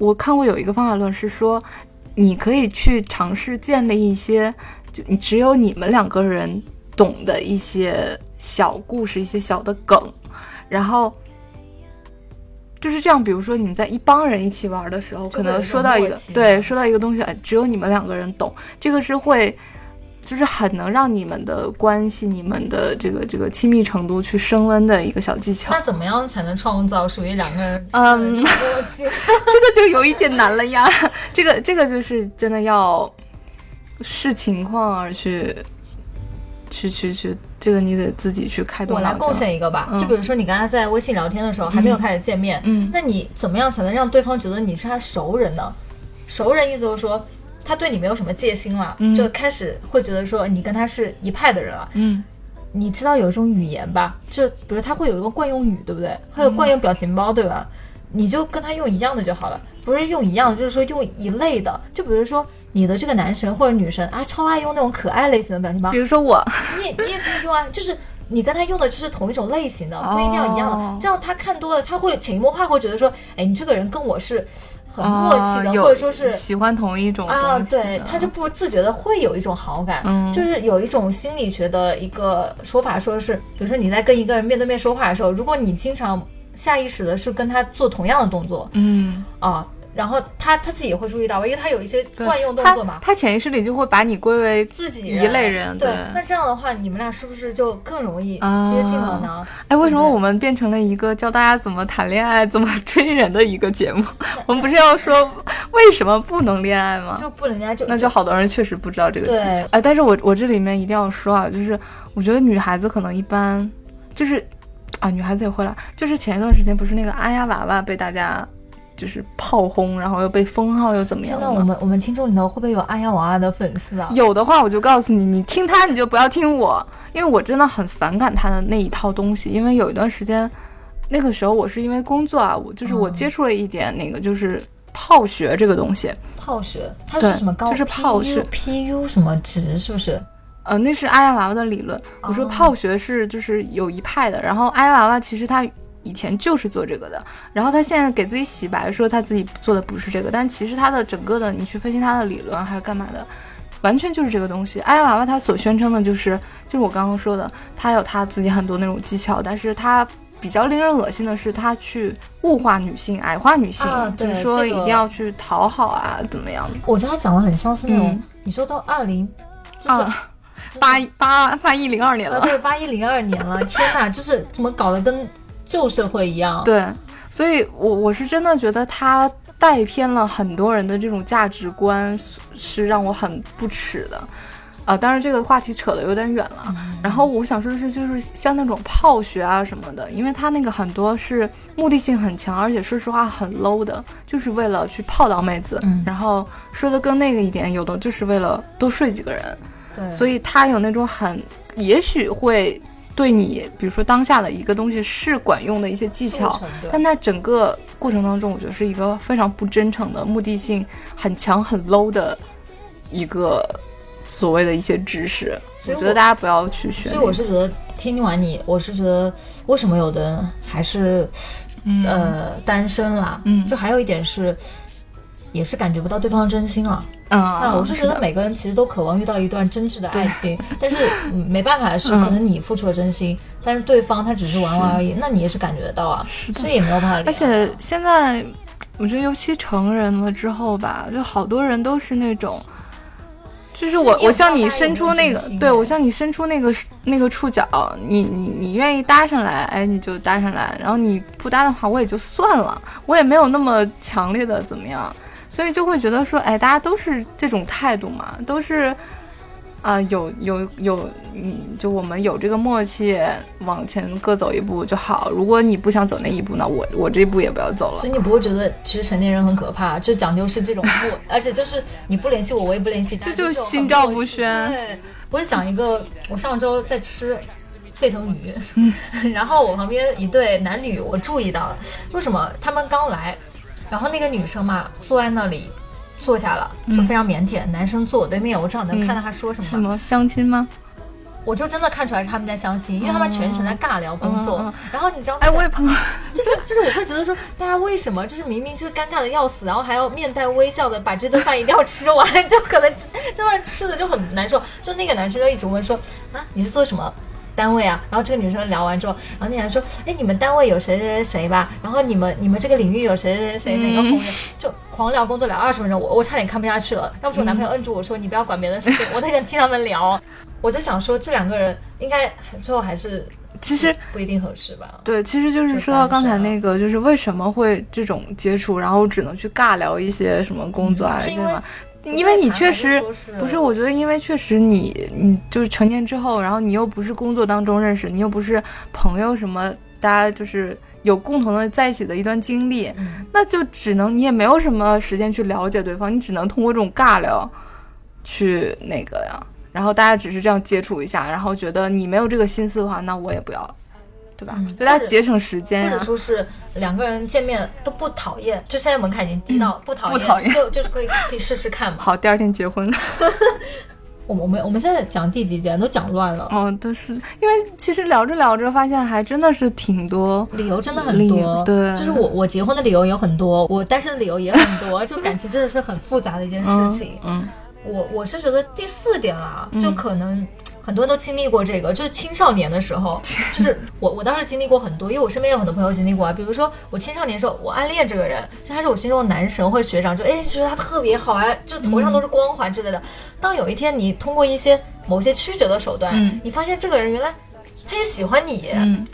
我看过有一个方法论是说，你可以去尝试建立一些，就你只有你们两个人懂的一些小故事、一些小的梗，然后就是这样。比如说你们在一帮人一起玩的时候，可能说到一个对，说到一个东西，哎，只有你们两个人懂，这个是会。就是很能让你们的关系、你们的这个这个亲密程度去升温的一个小技巧那。怎么样才能创造属于两个人嗯默契？这个就有一点难了呀。这个这个就是真的要视情况而去，去去去，这个你得自己去开动。我来贡献一个吧，嗯就比如说你跟他在微信聊天的时候还没有开始见面，嗯那你怎么样才能让对方觉得你是他熟人呢？熟人意思就是说他对你没有什么戒心了，嗯就开始会觉得说你跟他是一派的人了。嗯你知道有一种语言吧，就比如他会有一个惯用语，对不对？会有惯用表情包，对吧？你就跟他用一样的就好了，不是用一样的，就是说用一类的。就比如说你的这个男神或者女神啊，超爱用那种可爱类型的表情包比，如说我，你也你也可以用啊，就是你跟他用的就是同一种类型的，不一定要一样的。哦这样他看多了，他会潜移默化会觉得说，哎，你这个人跟我是很默契的，哦或者说是喜欢同一种啊，对，他就不自觉的会有一种好感，嗯。就是有一种心理学的一个说法，说是，比如说你在跟一个人面对面说话的时候，如果你经常下意识的是跟他做同样的动作嗯，啊，然后他他自己也会注意到吧，因为他有一些惯用动作嘛。他潜意识里就会把你归为自己一类人对对，那这样的话，你们俩是不是就更容易啊接近了呢？哎，为什么我们变成了一个教大家怎么谈恋爱、怎么追人的一个节目？我们不是要说为什么不能恋爱吗？就不能人家就那就好多人确实不知道这个技巧。哎，但是我我这里面一定要说啊，就是我觉得女孩子可能一般就是啊，女孩子也会了。就是前一段时间不是那个阿呀娃娃被大家就是炮轰，然后又被封号又怎么样现在我？们我们听众里头会不会有阿呀娃娃的粉丝啊？有的话，我就告诉你，你听他你就不要听我，因为我真的很反感他的那一套东西。因为有一段时间，那个时候我是因为工作啊，我就是我嗯接触了一点那个就是泡学这个东西。泡学，它是什么高？就是泡学 PU 什么值是不是？呃，那是阿呀娃娃的理论。我说哦泡学是就是有一派的，然后阿呀娃娃其实他以前就是做这个的，然后他现在给自己洗白说他自己做的不是这个，但其实他的整个的你去分析他的理论还是干嘛的，完全就是这个东西。阿呀娃娃他所宣称的就是就是我刚刚说的，他有他自己很多那种技巧，但是他。比较令人恶心的是，他去物化女性、矮化女性，啊就是说一定要去讨好啊，怎么样的我觉得他讲的很像是那种，嗯你说到二零，就是、啊？八八八一零二年呃，了，对，八一零二年了，天哪，就是怎么搞得跟旧社会一样？对，所以我我是真的觉得他带偏了很多人的这种价值观，是让我很不耻的。啊，当然这个话题扯得有点远了。然后我想说的是，就是像那种泡学啊什么的，因为他那个很多是目的性很强，而且说实话很 low 的，就是为了去泡到妹子。嗯然后说的更那个一点，有的就是为了多睡几个人。对，所以他有那种很，也许会对你，比如说当下的一个东西是管用的一些技巧，但在整个过程当中，我觉得是一个非常不真诚的、目的性很强、很 low 的一个所谓的一些知识。我我觉得大家不要去学。所以我是觉得听完你，我是觉得为什么有的人还是、嗯呃单身啦？嗯就还有一点是。也是感觉不到对方的真心了。嗯，那我是觉得每个人其实都渴望遇到一段真挚的爱情，但是、嗯、没办法的是，嗯。可能你付出了真心，但是对方他只是玩玩而已，那你也是感觉得到啊，所以也没有办法。而且现在，我觉得尤其成人了之后吧，就好多人都是那种，就是我我向你伸出那个对我向你伸出那个那个触角，你你你愿意搭上来，哎，你就搭上来，然后你不搭的话，我也就算了，我也没有那么强烈的怎么样，所以就会觉得说，哎，大家都是这种态度嘛，都是。啊，有有有，嗯，就我们有这个默契，往前各走一步就好。如果你不想走那一步，那我我这一步也不要走了。所以你不会觉得其实成年人很可怕，就讲究是这种不，而且就是你不联系我，我也不联系他，这就是心照不宣对，我就讲一个，我上周在吃沸腾鱼，然后我旁边一对男女，我注意到了，为什么他们刚来，然后那个女生嘛坐在那里。坐下了，就非常腼腆。男生坐我对面，我正好能看到他说什么。什么相亲吗？我就真的看出来是他们在相亲，因为他们全程在尬聊工作。然后你知道、哎，我也碰到，就是就是我会觉得说，大家为什么就是明明就是尴尬的要死，然后还要面带微笑的把这顿饭一定要吃完，就可能这顿饭吃的就很难受。就那个男生就一直问说啊，你是做什么？单位啊，然后这个女生聊完之后，然后那男生说，哎，你们单位有谁谁谁谁吧？然后你们你们这个领域有谁谁谁哪个红人？就狂聊工作聊二十分钟，我我差点看不下去了。要不是我男朋友摁住我说，你不要管别的事情，我太想听他们聊。我在想说，这两个人应该最后还是其实不一定合适吧？对，其实就是说到刚才那个，就是为什么会这种接触，然后只能去尬聊一些什么工作啊，嗯是因为什么。因为你确实不是，我觉得因为确实你你就是成年之后，然后你又不是工作当中认识，你又不是朋友什么，大家就是有共同的在一起的一段经历，嗯那就只能你也没有什么时间去了解对方，你只能通过这种尬聊去那个呀。然后大家只是这样接触一下，然后觉得你没有这个心思的话，那我也不要了，对吧？嗯对大家节省时间或、者说是两个人见面都不讨厌，就现在门槛已经低到不讨厌，不讨厌就 就是可以可以试试看嘛。好，第二天结婚了。我们我们我们现在讲第几节都讲乱了，哦，都是因为其实聊着聊着，发现还真的是挺多。理由真的很理多。对就是我我结婚的理由有很多，我单身的理由也很多，就感情真的是很复杂的一件事情。嗯，我我是觉得第四点啦，就可能很多人都经历过这个，就是青少年的时候，就是我我当时经历过很多，因为我身边有很多朋友经历过啊。比如说我青少年的时候，我暗恋这个人，就他是我心中的男神或者学长，就哎觉得他特别好啊，就头上都是光环之类的。当有一天你通过一些某些曲折的手段，嗯你发现这个人原来他也喜欢你，嗯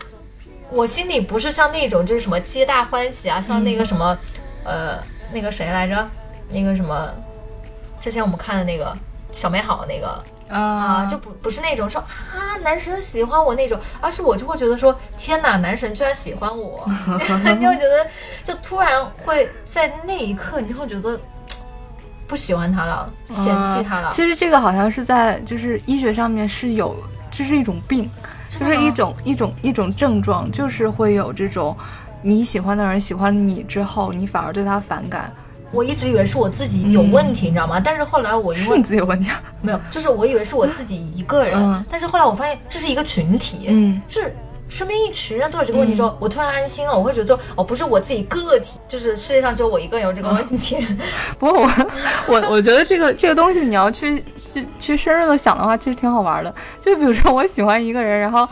我心里不是像那种就是什么皆大欢喜啊，像那个什么，呃，那个谁来着，那个什么，之前我们看的那个小美好那个啊，啊就不不是那种说啊男神喜欢我那种，而是我就会觉得说天哪，男神居然喜欢我，你 就会觉得就突然会在那一刻，你就会觉得不喜欢他了，嫌弃他了。啊。其实这个好像是在就是医学上面是有，这是一种病，就是一种一种一种症状，就是会有这种你喜欢的人喜欢你之后，你反而对他反感，我一直以为是我自己有问题，你知道吗？但是后来我因为是你自己有问题啊。没有，就是我以为是我自己一个人，嗯但是后来我发现这是一个群体，嗯就是身边一群人都有这个问题之后，我突然安心了，我会觉得说，哦，不是我自己个体，就是世界上只有我一个人有这个问题。不过我我我觉得这个这个东西你要去去去深入的想的话，其实挺好玩的。就比如说我喜欢一个人，然后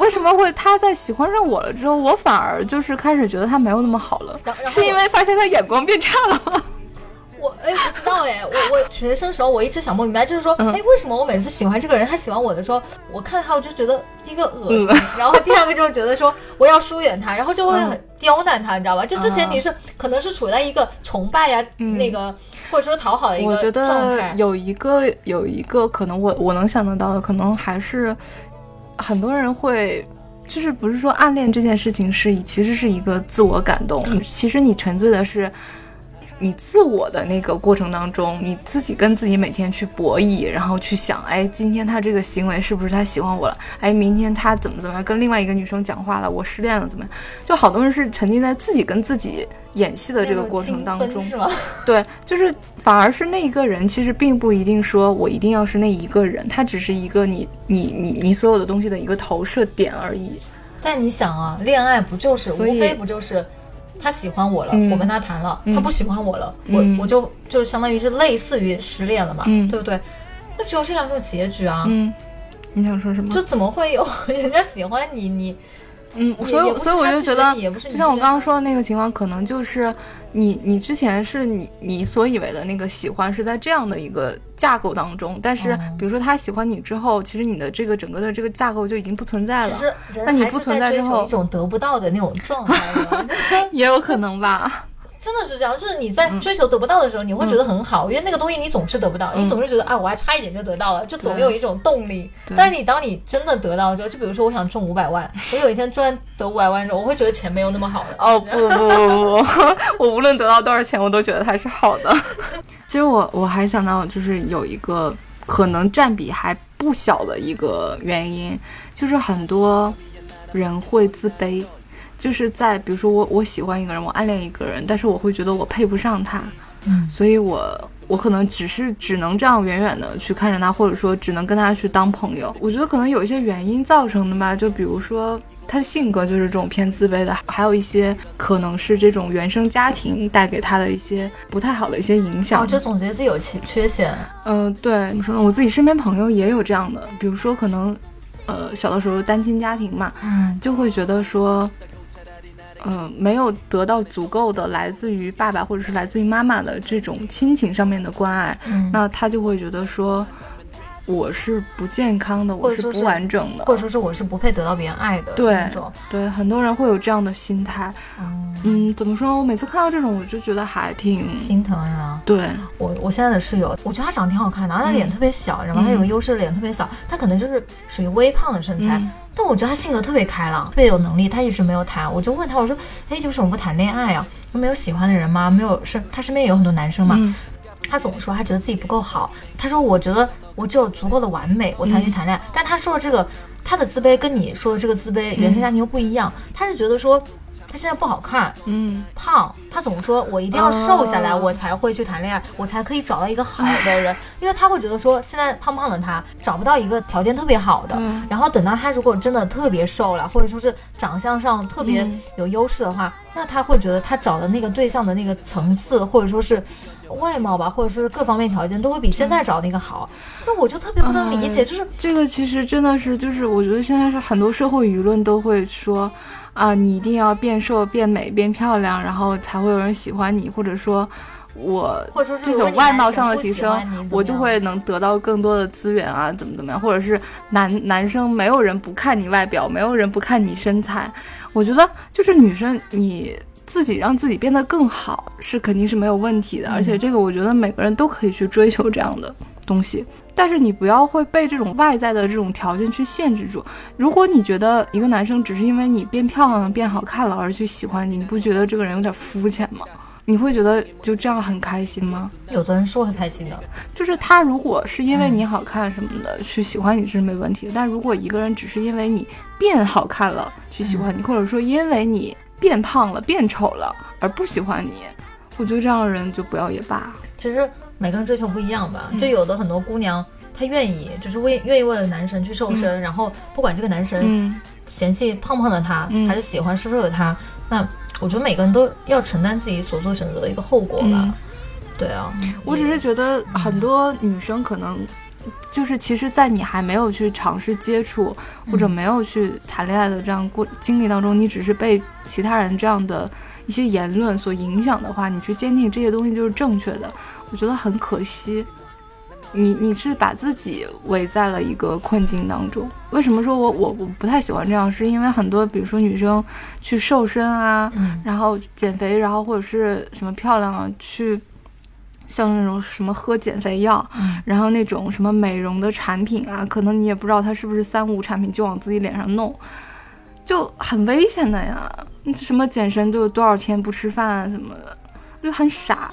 为什么会他在喜欢上我了之后，我反而就是开始觉得他没有那么好了是因为发现他眼光变差了吗？我哎，不知道哎，我我学生时候我一直想不明白，就是说，嗯哎，为什么我每次喜欢这个人，他喜欢我的时候，我看他我就觉得第一个恶心，嗯 然后第二个就是觉得说我要疏远他，然后就会很嗯刁难他，你知道吧？就之前啊你是可能是处在一个崇拜呀、嗯那个或者说讨好的一个我觉状态得。有一个有一个可能我我能想得到的，可能还是很多人会。就是不是说暗恋这件事情是以其实是一个自我感动，其实你沉醉的是你自我的那个过程当中，你自己跟自己每天去博弈，然后去想，哎，今天他这个行为是不是他喜欢我了？哎，明天他怎么怎么样跟另外一个女生讲话了？我失恋了怎么样？就好多人是沉浸在自己跟自己演戏的这个过程当中，是吗？对，就是反而是那一个人，其实并不一定说我一定要是那一个人，他只是一个你你你你所有的东西的一个投射点而已。但你想啊，恋爱不就是无非不就是他喜欢我了，嗯。我跟他谈了，嗯。他不喜欢我了，嗯。我我就就相当于是类似于失恋了嘛，嗯。对不对？那只有这两种结局啊，嗯，你想说什么？就怎么会有 人家喜欢你，你嗯，所以所以我就觉得就像我刚刚说的那个情况，可能就是你你之前是你你所以为的那个喜欢是在这样的一个架构当中，但是哦比如说他喜欢你之后，其实你的这个整个的这个架构就已经不存在了，那你不存在之后一种得不到的那种状态的。也有可能吧。真的是这样，就是你在追求得不到的时候，你会觉得很好，因为那个东西你总是得不到，你总是觉得啊，我还差一点就得到了，就总有一种动力。但是你当你真的得到之后，就比如说我想中五百万，我有一天赚得五百万之后，我会觉得钱没有那么好了。哦不不不不不，我无论得到多少钱，我都觉得它是好的。其实我我还想到，就是有一个可能占比还不小的一个原因，就是很多人会自卑。就是在比如说我我喜欢一个人，我暗恋一个人，但是我会觉得我配不上他，嗯，所以我我可能只是只能这样远远的去看着他，或者说只能跟他去当朋友。我觉得可能有一些原因造成的吧，就比如说他的性格就是这种偏自卑的，还有一些可能是这种原生家庭带给他的一些不太好的一些影响。哦，就总觉得自己有缺缺陷。嗯，对，怎么说呢？我自己身边朋友也有这样的，比如说可能，呃，小的时候单亲家庭嘛，嗯，就会觉得说。嗯，没有得到足够的来自于爸爸或者是来自于妈妈的这种亲情上面的关爱，那他就会觉得说，我是不健康的，我是不完整的，或者说是我是不配得到别人爱的。对对，很多人会有这样的心态。嗯，怎么说？我每次看到这种，我就觉得还挺心疼呀。对我，我现在的室友，我觉得她长得挺好看的，他脸特别小，然后她有个优势，脸特别小，她可能就是属于微胖的身材。但我觉得他性格特别开朗，特别有能力。他一直没有谈，我就问他，我说：“哎，为什么不谈恋爱啊？没有喜欢的人吗？没有身，他身边也有很多男生嘛。”他总说他觉得自己不够好。他说：“我觉得我只有足够的完美，我才去谈恋爱。”但他说的这个，他的自卑跟你说的这个自卑，原生家庭又不一样。他是觉得说。他现在不好看，嗯，胖，他总说我一定要瘦下来，我才会去谈恋爱，我才可以找到一个好的人，因为他会觉得说现在胖胖的他找不到一个条件特别好的，然后等到他如果真的特别瘦了，或者说是长相上特别有优势的话，那他会觉得他找的那个对象的那个层次，或者说是外貌吧，或者是各方面条件都会比现在找那个好，那我就特别不能理解，就是这个其实真的是就是我觉得现在是很多社会舆论都会说。啊，你一定要变瘦、变美、变漂亮，然后才会有人喜欢你，或者说，我这种外貌上的提升，我就会能得到更多的资源啊，怎么怎么样？或者是男男生没有人不看你外表，没有人不看你身材。我觉得就是女生你自己让自己变得更好是肯定是没有问题的，而且这个我觉得每个人都可以去追求这样的。东西，但是你不要会被这种外在的这种条件去限制住。如果你觉得一个男生只是因为你变漂亮了、变好看了而去喜欢你，你不觉得这个人有点肤浅吗？你会觉得就这样很开心吗？有的人是会开心的，就是他如果是因为你好看什么的去喜欢你是没问题的。但如果一个人只是因为你变好看了去喜欢你，或者说因为你变胖了、变丑了而不喜欢你，我觉得这样的人就不要也罢。其实。每个人追求不一样吧，就有的很多姑娘，她愿意就是为愿意为了男神去瘦身，然后不管这个男神嫌弃胖胖的她，还是喜欢瘦瘦的她，那我觉得每个人都要承担自己所做选择的一个后果吧。对啊，我只是觉得很多女生可能就是其实，在你还没有去尝试接触或者没有去谈恋爱的这样过经历当中，你只是被其他人这样的。一些言论所影响的话，你去坚定这些东西就是正确的，我觉得很可惜。你你是把自己围在了一个困境当中。为什么说我我我不太喜欢这样？是因为很多，比如说女生去瘦身啊，然后减肥，然后或者是什么漂亮啊，去像那种什么喝减肥药，然后那种什么美容的产品啊，可能你也不知道它是不是三无产品，就往自己脸上弄，就很危险的呀。什么健身就多少天不吃饭啊什么的，就很傻。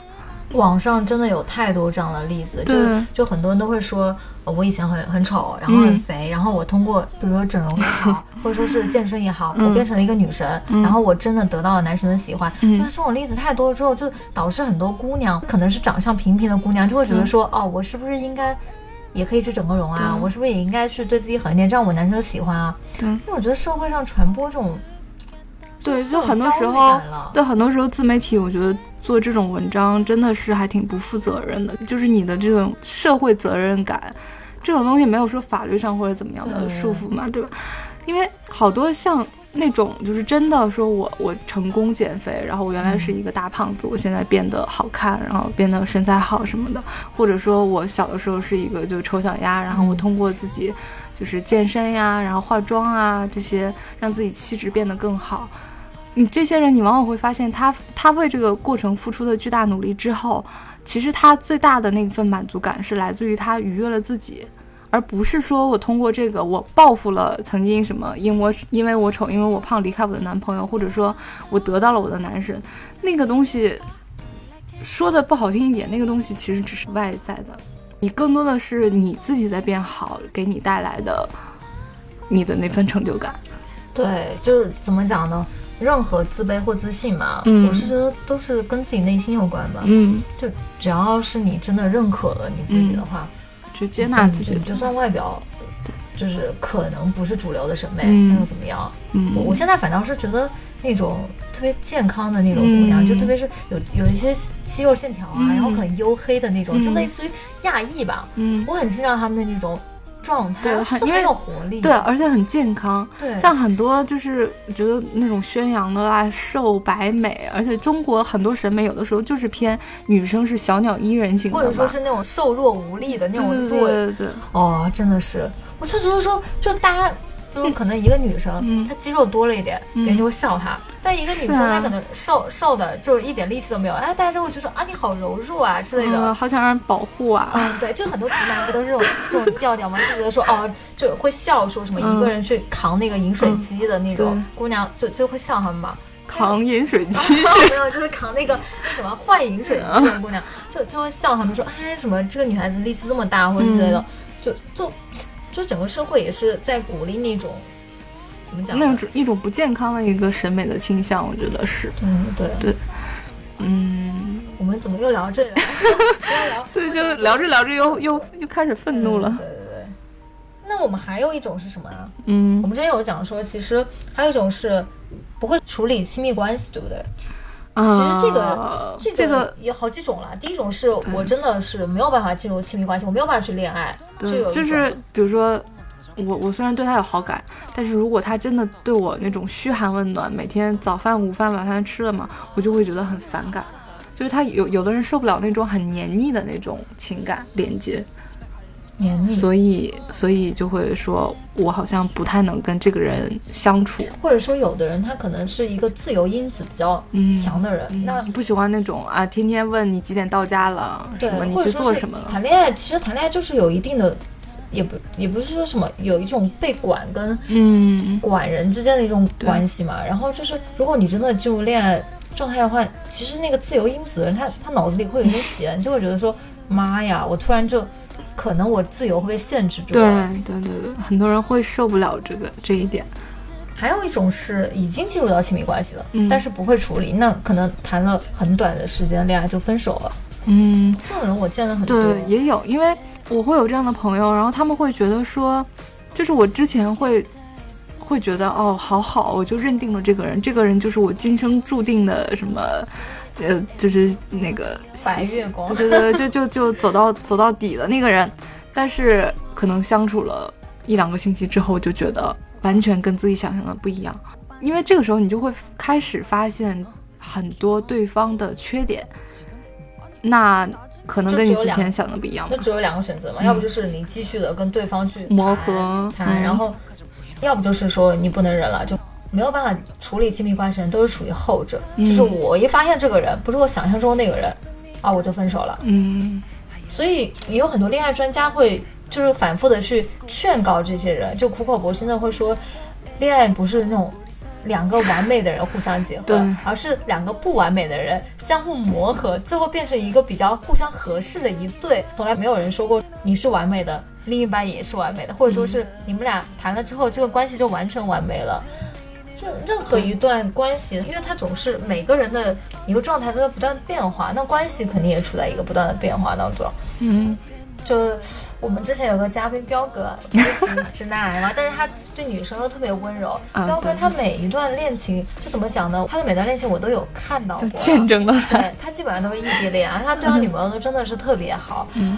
网上真的有太多这样的例子，就就很多人都会说，我以前很很丑，然后很肥，然后我通过比如说整容也好，或者说是健身也好，我变成了一个女神，然后我真的得到了男神的喜欢。就这种例子太多了之后，就导致很多姑娘，可能是长相平平的姑娘，就会觉得说，哦，我是不是应该也可以去整个容啊？我是不是也应该去对自己狠一点，这样我男生喜欢啊？对，因为我觉得社会上传播这种。对，就很多时候，对很多时候自媒体，我觉得做这种文章真的是还挺不负责任的。就是你的这种社会责任感，这种东西没有说法律上或者怎么样的束缚嘛，对吧？因为好多像那种就是真的说我我成功减肥，然后我原来是一个大胖子，我现在变得好看，然后变得身材好什么的，或者说我小的时候是一个就丑小鸭，然后我通过自己就是健身呀，然后化妆啊这些，让自己气质变得更好。你这些人，你往往会发现他他为这个过程付出的巨大努力之后，其实他最大的那份满足感是来自于他愉悦了自己，而不是说我通过这个我报复了曾经什么因我因为我丑因为我胖离开我的男朋友，或者说我得到了我的男神，那个东西说的不好听一点，那个东西其实只是外在的，你更多的是你自己在变好，给你带来的你的那份成就感。对，就是怎么讲呢？任何自卑或自信嘛，嗯。我是觉得都是跟自己内心有关吧。嗯，就只要是你真的认可了你自己的话，去接纳自己就就算外表就是可能不是主流的审美，嗯。那又怎么样？嗯。我我现在反倒是觉得那种特别健康的那种姑娘，嗯。就特别是有有一些肌肉线条啊，嗯。然后很黝黑的那种，嗯。就类似于亚裔吧。嗯，我很欣赏他们的那种状态，对很因为有活力。对，而且很健康。对，像很多就是我觉得那种宣扬的啊瘦白美，而且中国很多审美有的时候就是偏女生是小鸟依人型的，或者说是那种瘦弱无力的那对对种对对对，哦，真的是，我就觉得说，就大家。就是可能一个女生，嗯她肌肉多了一点，嗯别人就会笑她；但一个女生，她可能瘦瘦的，就是一点力气都没有，哎，大家就会觉得啊，你好柔弱啊之类的。嗯，好想让人保护啊，嗯，对，就很多直男不都是这种这种调调吗？就觉得说哦，就会笑说什么一个人去扛那个饮水机的那种嗯姑娘，就就会笑他们嘛。扛饮水机 是没有，就是扛那个什么换饮水机的姑娘，就就会笑他们说，哎，什么这个女孩子力气这么大，或者之类的，就就就整个社会也是在鼓励那种怎么讲？那种一种不健康的一个审美的倾向，我觉得是，对对对嗯，我们怎么又聊这 对，就聊着聊着又又又开始愤怒了，对对对。那我们还有一种是什么啊？嗯我们之前有讲说，其实还有一种是不会处理亲密关系，对不对？啊，其实这个这这个有好几种啦。第一种是我真的是没有办法进入亲密关系，我没有办法去恋爱，这对有，就是比如说，我我虽然对他有好感，但是如果他真的对我那种嘘寒问暖，每天早饭、午饭、晚饭吃了嘛，我就会觉得很反感。就是他有有的人受不了那种很黏腻的那种情感连接，黏腻，所以所以就会说我好像不太能跟这个人相处。或者说有的人他可能是一个自由因子比较嗯强的人，那不喜欢那种啊，天天问你几点到家了，什么，你去做什么了。谈恋爱，其实谈恋爱就是有一定的，也不也不是说什么有一种被管跟嗯，管人之间的一种关系嘛。然后就是，如果你真的进入恋爱状态的话，其实那个自由因子的人，他他脑子里会有一点弦，就会觉得说，妈呀，我突然就可能我自由会被限制住对。对对对，很多人会受不了这个这一点。还有一种是已经进入到亲密关系了，嗯但是不会处理，那可能谈了很短的时间恋爱就分手了。嗯，这种人我见了很多。对，也有，因为我会有这样的朋友，然后他们会觉得说，就是我之前会会觉得哦，好好，我就认定了这个人，这个人就是我今生注定的什么，呃，就是那个白月光对对对，就就就走到走到底的那个人，但是可能相处了一两个星期之后，就觉得完全跟自己想象的不一样，因为这个时候你就会开始发现很多对方的缺点，那可能跟你之前想的不一样吧。那只有两个选择嘛，要不就是你继续的跟对方去磨合谈，嗯然后要不就是说你不能忍了，就没有办法处理亲密关系的人都是属于后者，嗯就是我一发现这个人不是我想象中的那个人啊，我就分手了。嗯所以也有很多恋爱专家会就是反复的去劝告这些人，就苦口婆心的会说，恋爱不是那种。两个完美的人互相结合，而是两个不完美的人相互磨合，最后变成一个比较互相合适的一对。从来没有人说过你是完美的，另一半也是完美的，或者说是你们俩谈了之后，这个关系就完全完美了。就任何一段关系，因为它总是每个人的一个状态都在不断变化，那关系肯定也处在一个不断的变化当中。嗯就我们之前有个嘉宾彪哥，就是直直男癌嘛，但是他对女生都特别温柔。啊彪哥他每一段恋情就怎么讲呢？他的每段恋情我都有看到过，见证了他。对他基本上都是异地恋而，他对他女朋友都真的是特别好。嗯，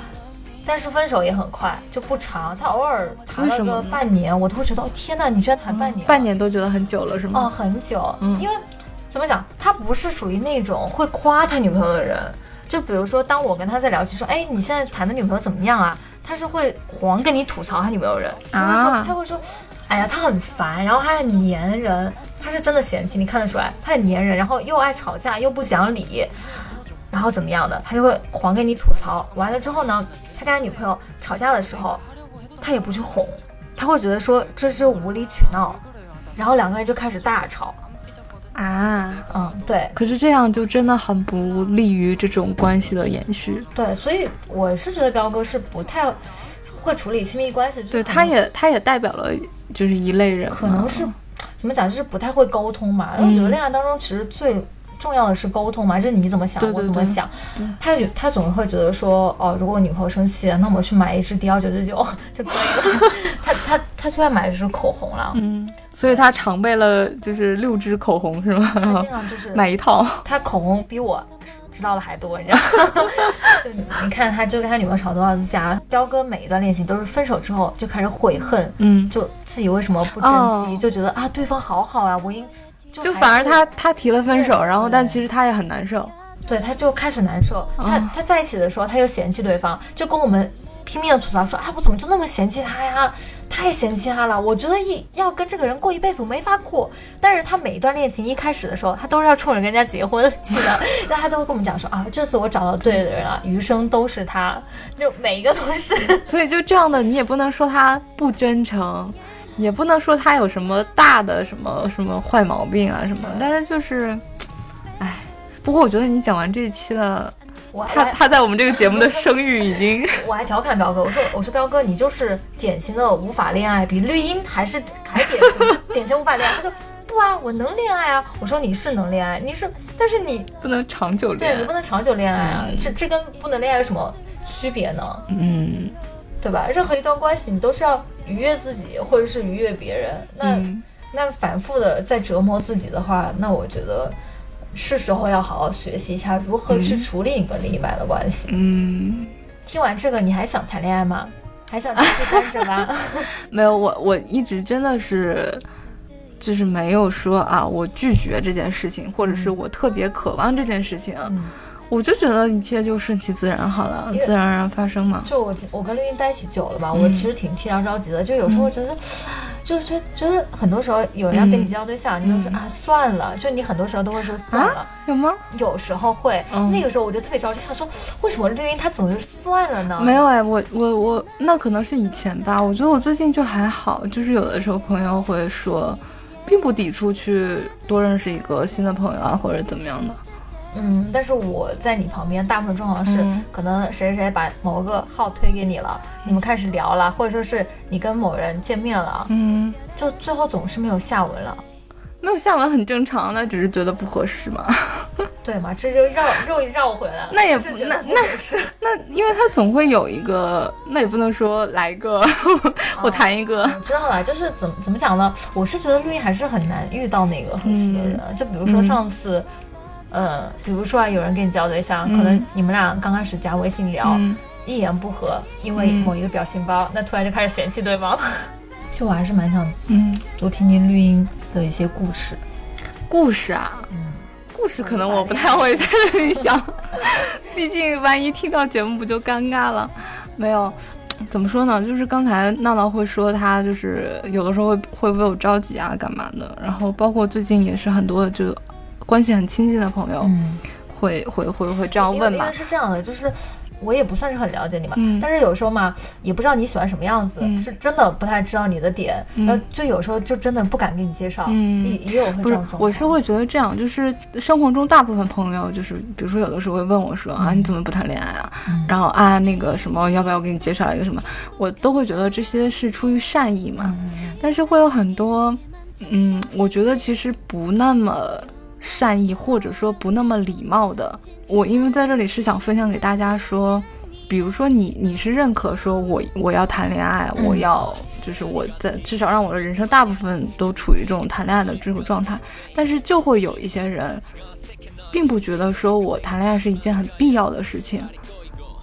但是分手也很快，就不长。他偶尔谈了个半年，我都会觉得，哦天呐，你居然谈半年、半。年都觉得很久了，是吗哦，吗？很久，嗯因为怎么讲，他不是属于那种会夸他女朋友的人。就比如说，当我跟他在聊起说，哎，你现在谈的女朋友怎么样啊？他是会狂跟你吐槽他女朋友的人，他会说，啊他会说，哎呀，他很烦，然后他很粘人，他他是真的嫌弃，你看得出来，他很粘人，然后又爱吵架，又不讲理，然后怎么样的，他就会狂跟你吐槽。完了之后呢，他跟他女朋友吵架的时候，他也不去哄，他会觉得说这是无理取闹，然后两个人就开始大吵。啊，嗯，对可是这样就真的很不利于这种关系的延续。对，所以我是觉得彪哥是不太会处理亲密关系，对，他也他也代表了就是一类人，可能是怎么讲，就是不太会沟通嘛。因为我觉得嗯恋爱当中其实最重要的是沟通嘛，这是你怎么想，对对对我怎么想。他就他总是会觉得说，哦，如果我女朋友生气了，那我们去买一支迪奥九九九 就可以 了。他他他最爱买的是口红了，嗯，所以他常备了就是六支口红是吗？他经常就是买一套，他口红比我知道的还多，你知道吗？就你你看，他就跟他女朋友吵多少次架，彪哥每一段恋情都是分手之后就开始悔恨，嗯，就自己为什么不珍惜，哦就觉得啊对方好好啊，我应就反而他他提了分手，然后但其实他也很难受。对，他就开始难受。他、哦他在一起的时候，他又嫌弃对方，就跟我们拼命的吐槽说啊，我怎么就那么嫌弃他呀？太嫌弃他了，我觉得一要跟这个人过一辈子，我没法过。但是他每一段恋情一开始的时候，他都是要冲着跟人家结婚去的，那他都会跟我们讲说啊，这次我找到对的人了，余生都是他，就每一个都是。所以就这样的，你也不能说他不真诚，也不能说他有什么大的什么什么坏毛病啊什么，但是就是，哎。不过我觉得你讲完这一期了，我他他在我们这个节目的声誉已经 我还调侃彪哥，我说我说彪哥，你就是典型的无法恋爱，比绿茵还是还典型典型无法恋爱。他说 不啊，我能恋爱啊。我说你是能恋爱，你是，但是你不能长久恋爱对你不。能长久恋爱啊，这这跟不能恋爱有什么区别呢？嗯对吧？任何一段关系你都是要愉悦自己，或者是愉悦别人。那、嗯那反复的在折磨自己的话，那我觉得是时候要好好学习一下如何去处理你跟另一半的关系。嗯，听完这个，你还想谈恋爱吗？还想继续单着吗？没有，我我一直真的是。就是没有说啊，我拒绝这件事情，或者是我特别渴望这件事情，嗯，我就觉得一切就顺其自然好了自然而然发生嘛。就我我跟绿茵在一起久了吧，嗯我其实挺替他着急的。就有时候觉得，就是 觉得很多时候有人要跟你介绍对象，你就说嗯啊算了，就你很多时候都会说算了。有吗？有时候会，嗯那个时候我就特别着急，想说为什么绿茵她总是算了呢？没有哎，我我我那可能是以前吧。我觉得我最近就还好，就是有的时候朋友会说，并不抵触去多认识一个新的朋友啊，或者怎么样的。嗯，但是我在你旁边，大部分状况是、嗯可能谁谁谁把某个号推给你了，你们开始聊了，或者说是你跟某人见面了，嗯，就最后总是没有下文了，没有下文很正常，那只是觉得不合适嘛。对嘛？这就绕又绕回来了。那也不是觉得那不合适。那因为他总会有一个，那也不能说来一个，我谈一个。我知道了，就是怎么怎么讲呢？我是觉得绿茵还是很难遇到那个合适的人。就比如说嗯上次，呃，比如说啊，有人跟你交对象，嗯可能你们俩刚开始加微信聊，嗯一言不合，因为嗯某一个表情包，那突然就开始嫌弃对方。其实我还是蛮想嗯，多听听绿茵的一些故事。故事啊，嗯，故事可能我不太会在这里想，毕竟万一听到节目不就尴尬了？没有，怎么说呢？就是刚才闹闹会说他就是有的时候会会为我着急啊，干嘛的？然后包括最近也是很多就关系很亲近的朋友嗯，会、会会会这样问嘛。是这样的，就是。我也不算是很了解你嘛，嗯但是有时候嘛，也不知道你喜欢什么样子，嗯是真的不太知道你的点，嗯然后就有时候就真的不敢给你介绍，嗯也也有会这种状，况。我是会觉得这样，就是生活中大部分朋友，就是比如说有的时候会问我说、啊，你怎么不谈恋爱啊？嗯然后啊，那个什么，要不要我给你介绍一个什么？我都会觉得这些是出于善意嘛，嗯但是会有很多，嗯，我觉得其实不那么善意，或者说不那么礼貌的。我因为在这里是想分享给大家说，比如说你你是认可说我我要谈恋爱，嗯我要就是我在至少让我的人生大部分都处于这种谈恋爱的这种状态，但是就会有一些人，并不觉得说我谈恋爱是一件很必要的事情。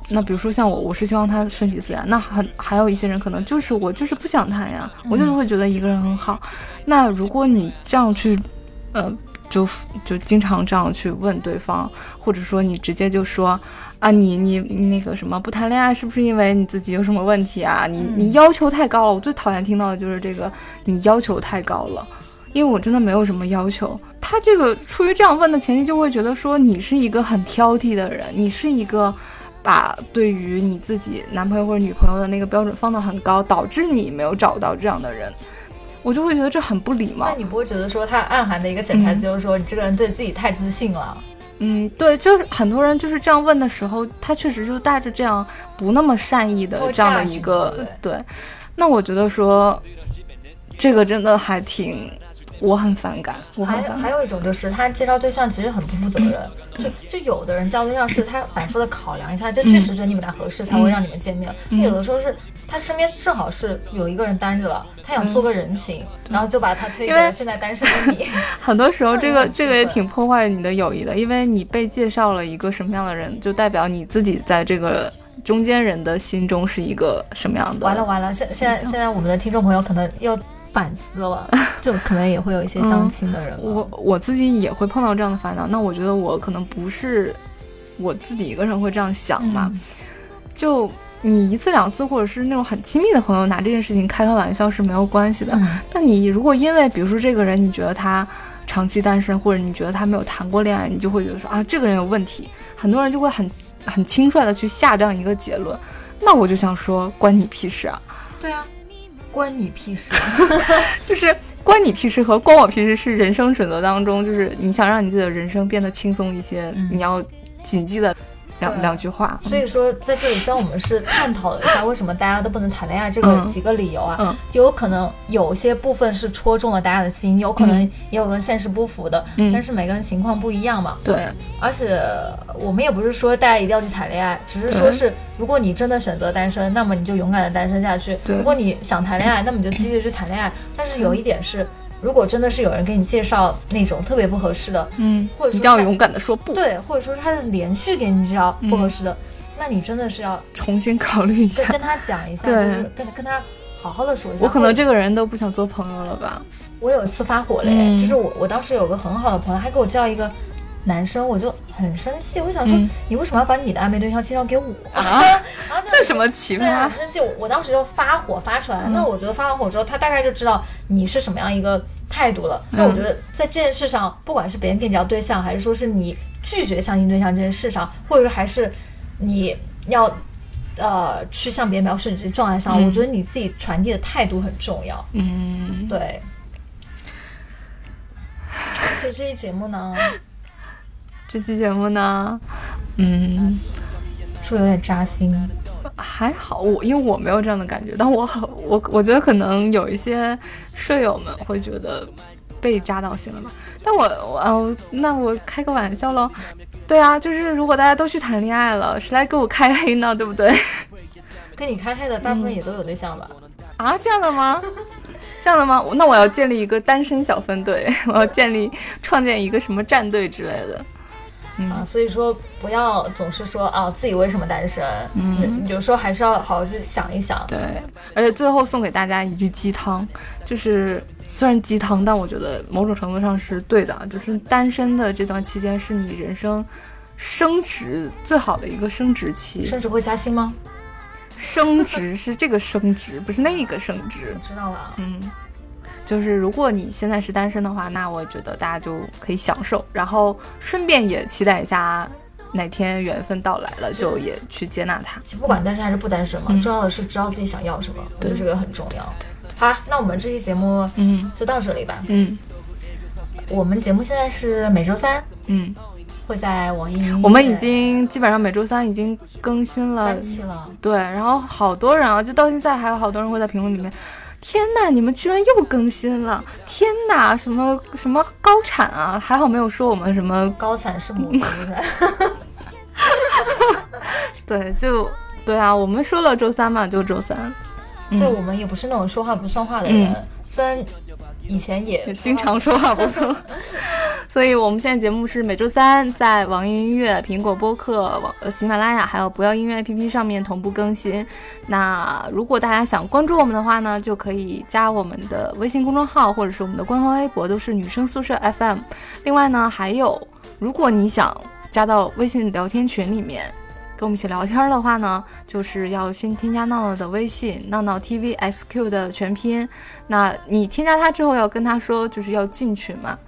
那比如说像我，我是希望他顺其自然。那很还有一些人可能就是我就是不想谈呀，我就是会觉得一个人很好。那如果你这样去，呃，就就经常这样去问对方，或者说你直接就说啊，你你你那个什么不谈恋爱是不是因为你自己有什么问题啊？你你要求太高了。我最讨厌听到的就是这个，你要求太高了。因为我真的没有什么要求。他这个出于这样问的前提，就会觉得说你是一个很挑剔的人，你是一个把对于你自己男朋友或者女朋友的那个标准放得很高，导致你没有找到这样的人。我就会觉得这很不礼貌。那你不会觉得说他暗含的一个潜台词就是说你这个人对自己太自信了？嗯，对，就是很多人就是这样问的时候，他确实就带着这样不那么善意的这样的一个对。那我觉得说，这个真的还挺。我很反感，我还还有一种就是他介绍对象其实很不负责任，就就有的人介绍对象是他反复的考量一下，这确实觉得你们俩合适才会让你们见面。有的时候是他身边正好是有一个人单着了，他想做个人情，然后就把他推给正在单身的你。很多时候这个这个也挺破坏你的友谊的，因为你被介绍了一个什么样的人，就代表你自己在这个中间人的心中是一个什么样的。完了完了，现现在现在我们的听众朋友可能要。反思了，就可能也会有一些相亲的人。我我自己也会碰到这样的烦恼。那我觉得我可能不是我自己一个人会这样想嘛。就你一次两次，或者是那种很亲密的朋友拿这件事情开开玩笑是没有关系的。但你如果因为比如说这个人，你觉得他长期单身，或者你觉得他没有谈过恋爱，你就会觉得说啊这个人有问题。很多人就会很很轻率的去下这样一个结论。那我就想说，关你屁事啊！对啊。关你屁事，就是关你屁事和关我屁事是人生准则当中，就是你想让你自己的人生变得轻松一些，你要谨记的。两两句话，所以说在这里，虽然我们是探讨了一下为什么大家都不能谈恋爱这个几个理由啊，就有可能有些部分是戳中了大家的心，有可能也有跟现实不符的，但是每个人情况不一样嘛。对，而且我们也不是说大家一定要去谈恋爱，只是说是如果你真的选择单身，那么你就勇敢的单身下去；如果你想谈恋爱，那么你就继续去谈恋爱。但是有一点是。如果真的是有人给你介绍那种特别不合适的，嗯，或者说一定要勇敢的说不，对，或者说他的连续给你介绍不合适的，那你真的是要重新考虑一下，跟他讲一下，对，跟跟他好好的说一下。我可能这个人都不想做朋友了吧？我有一次发火嘞，就是我我当时有个很好的朋友，还给我介绍一个。男生我就很生气，我想说你为什么要把你的暧昧对象介绍给我啊？这什么奇葩？对，很生气，我我当时就发火发出来了。那我觉得发完火之后，他大概就知道你是什么样一个态度了。那我觉得在这件事上，不管是别人给你介绍对象，还是说是你拒绝相亲对象这件事上，或者说还是你要呃去向别人描述你这些状态上，我觉得你自己传递的态度很重要。嗯，对。所以这期节目呢？这期节目呢，嗯，是不是有点扎心？还好，我因为我没有这样的感觉，但我很 我我觉得可能有一些舍友们会觉得被扎到心了吧。但我我那我开个玩笑喽。对啊，就是如果大家都去谈恋爱了，谁来给我开黑呢？对不对？跟你开黑的大部分也都有对象吧？啊，这样的吗？这样的吗？那我要建立一个单身小分队，我要建立创建一个什么战队之类的。啊，所以说不要总是说啊自己为什么单身，嗯，有时候还是要好好去想一想。对，而且最后送给大家一句鸡汤，就是虽然鸡汤，但我觉得某种程度上是对的，就是单身的这段期间是你人生升值最好的一个升值期。升职会加薪吗？升职是这个升职，不是那个升值。知道了，嗯。就是如果你现在是单身的话，那我觉得大家就可以享受，然后顺便也期待一下哪天缘分到来了，就也去接纳他。其实不管单身还是不单身嘛，重要的是知道自己想要什么，对这个很重要。好，那我们这期节目嗯就到这里吧。嗯，我们节目现在是每周三，嗯，会在网易云。我们已经基本上每周三已经更新了三期了。对，然后好多人啊，就到现在还有好多人会在评论里面。天呐，你们居然又更新了！天呐，什么什么高产啊？还好没有说我们什么高产是母猪 的。对，就对啊，我们说了周三嘛，就周三。对，我们也不是那种说话不算话的人，虽然。以前也经常说话不错，所以我们现在节目是每周三在网易音乐、苹果播客、网喜马拉雅还有不要音乐 APP 上面同步更新。那如果大家想关注我们的话呢，就可以加我们的微信公众号或者是我们的官方微博，都是女生宿舍 FM。另外呢，还有如果你想加到微信聊天群里面。跟我们一起聊天的话呢，就是要先添加闹闹的微信，闹闹 TVSQ 的全拼。那你添加他之后，要跟他说，就是要进群嘛。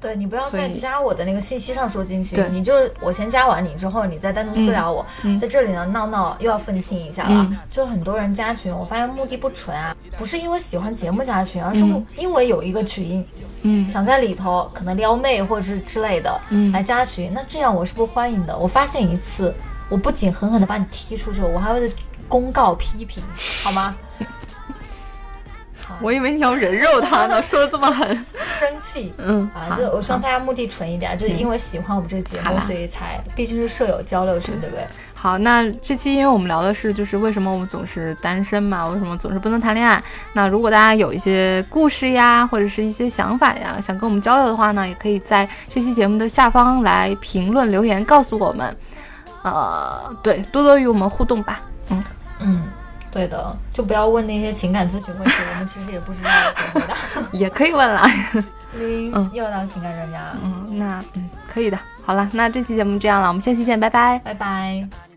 对你不要在加我的那个信息上说进去对，你就是我先加完你之后，你再单独私聊我。嗯在这里呢，闹闹又要愤青一下了。嗯就很多人加群，我发现目的不纯啊，不是因为喜欢节目加群，而是嗯因为有一个群，嗯想在里头可能撩妹或者是之类的，嗯来加群。那这样我是不欢迎的。我发现一次，我不仅狠狠的把你踢出去，我还会公告批评，好吗？我以为你要人肉他呢，说的这么狠。生气。嗯，啊，好就我希望大家目的纯一点，就是因为喜欢我们这个节目，所以才，毕竟是舍友交流群，对不对？好，那这期因为我们聊的是就是为什么我们总是单身嘛，为什么总是不能谈恋爱？那如果大家有一些故事呀，或者是一些想法呀，想跟我们交流的话呢，也可以在这期节目的下方来评论留言告诉我们。呃，对，多多与我们互动吧。嗯，嗯，对的，就不要问那些情感咨询问题，我们其实也不知道怎么回答。也可以问了。嗯，又要当情感专家，嗯，那嗯可以的。好了，那这期节目这样了，我们下期见，拜拜。拜拜。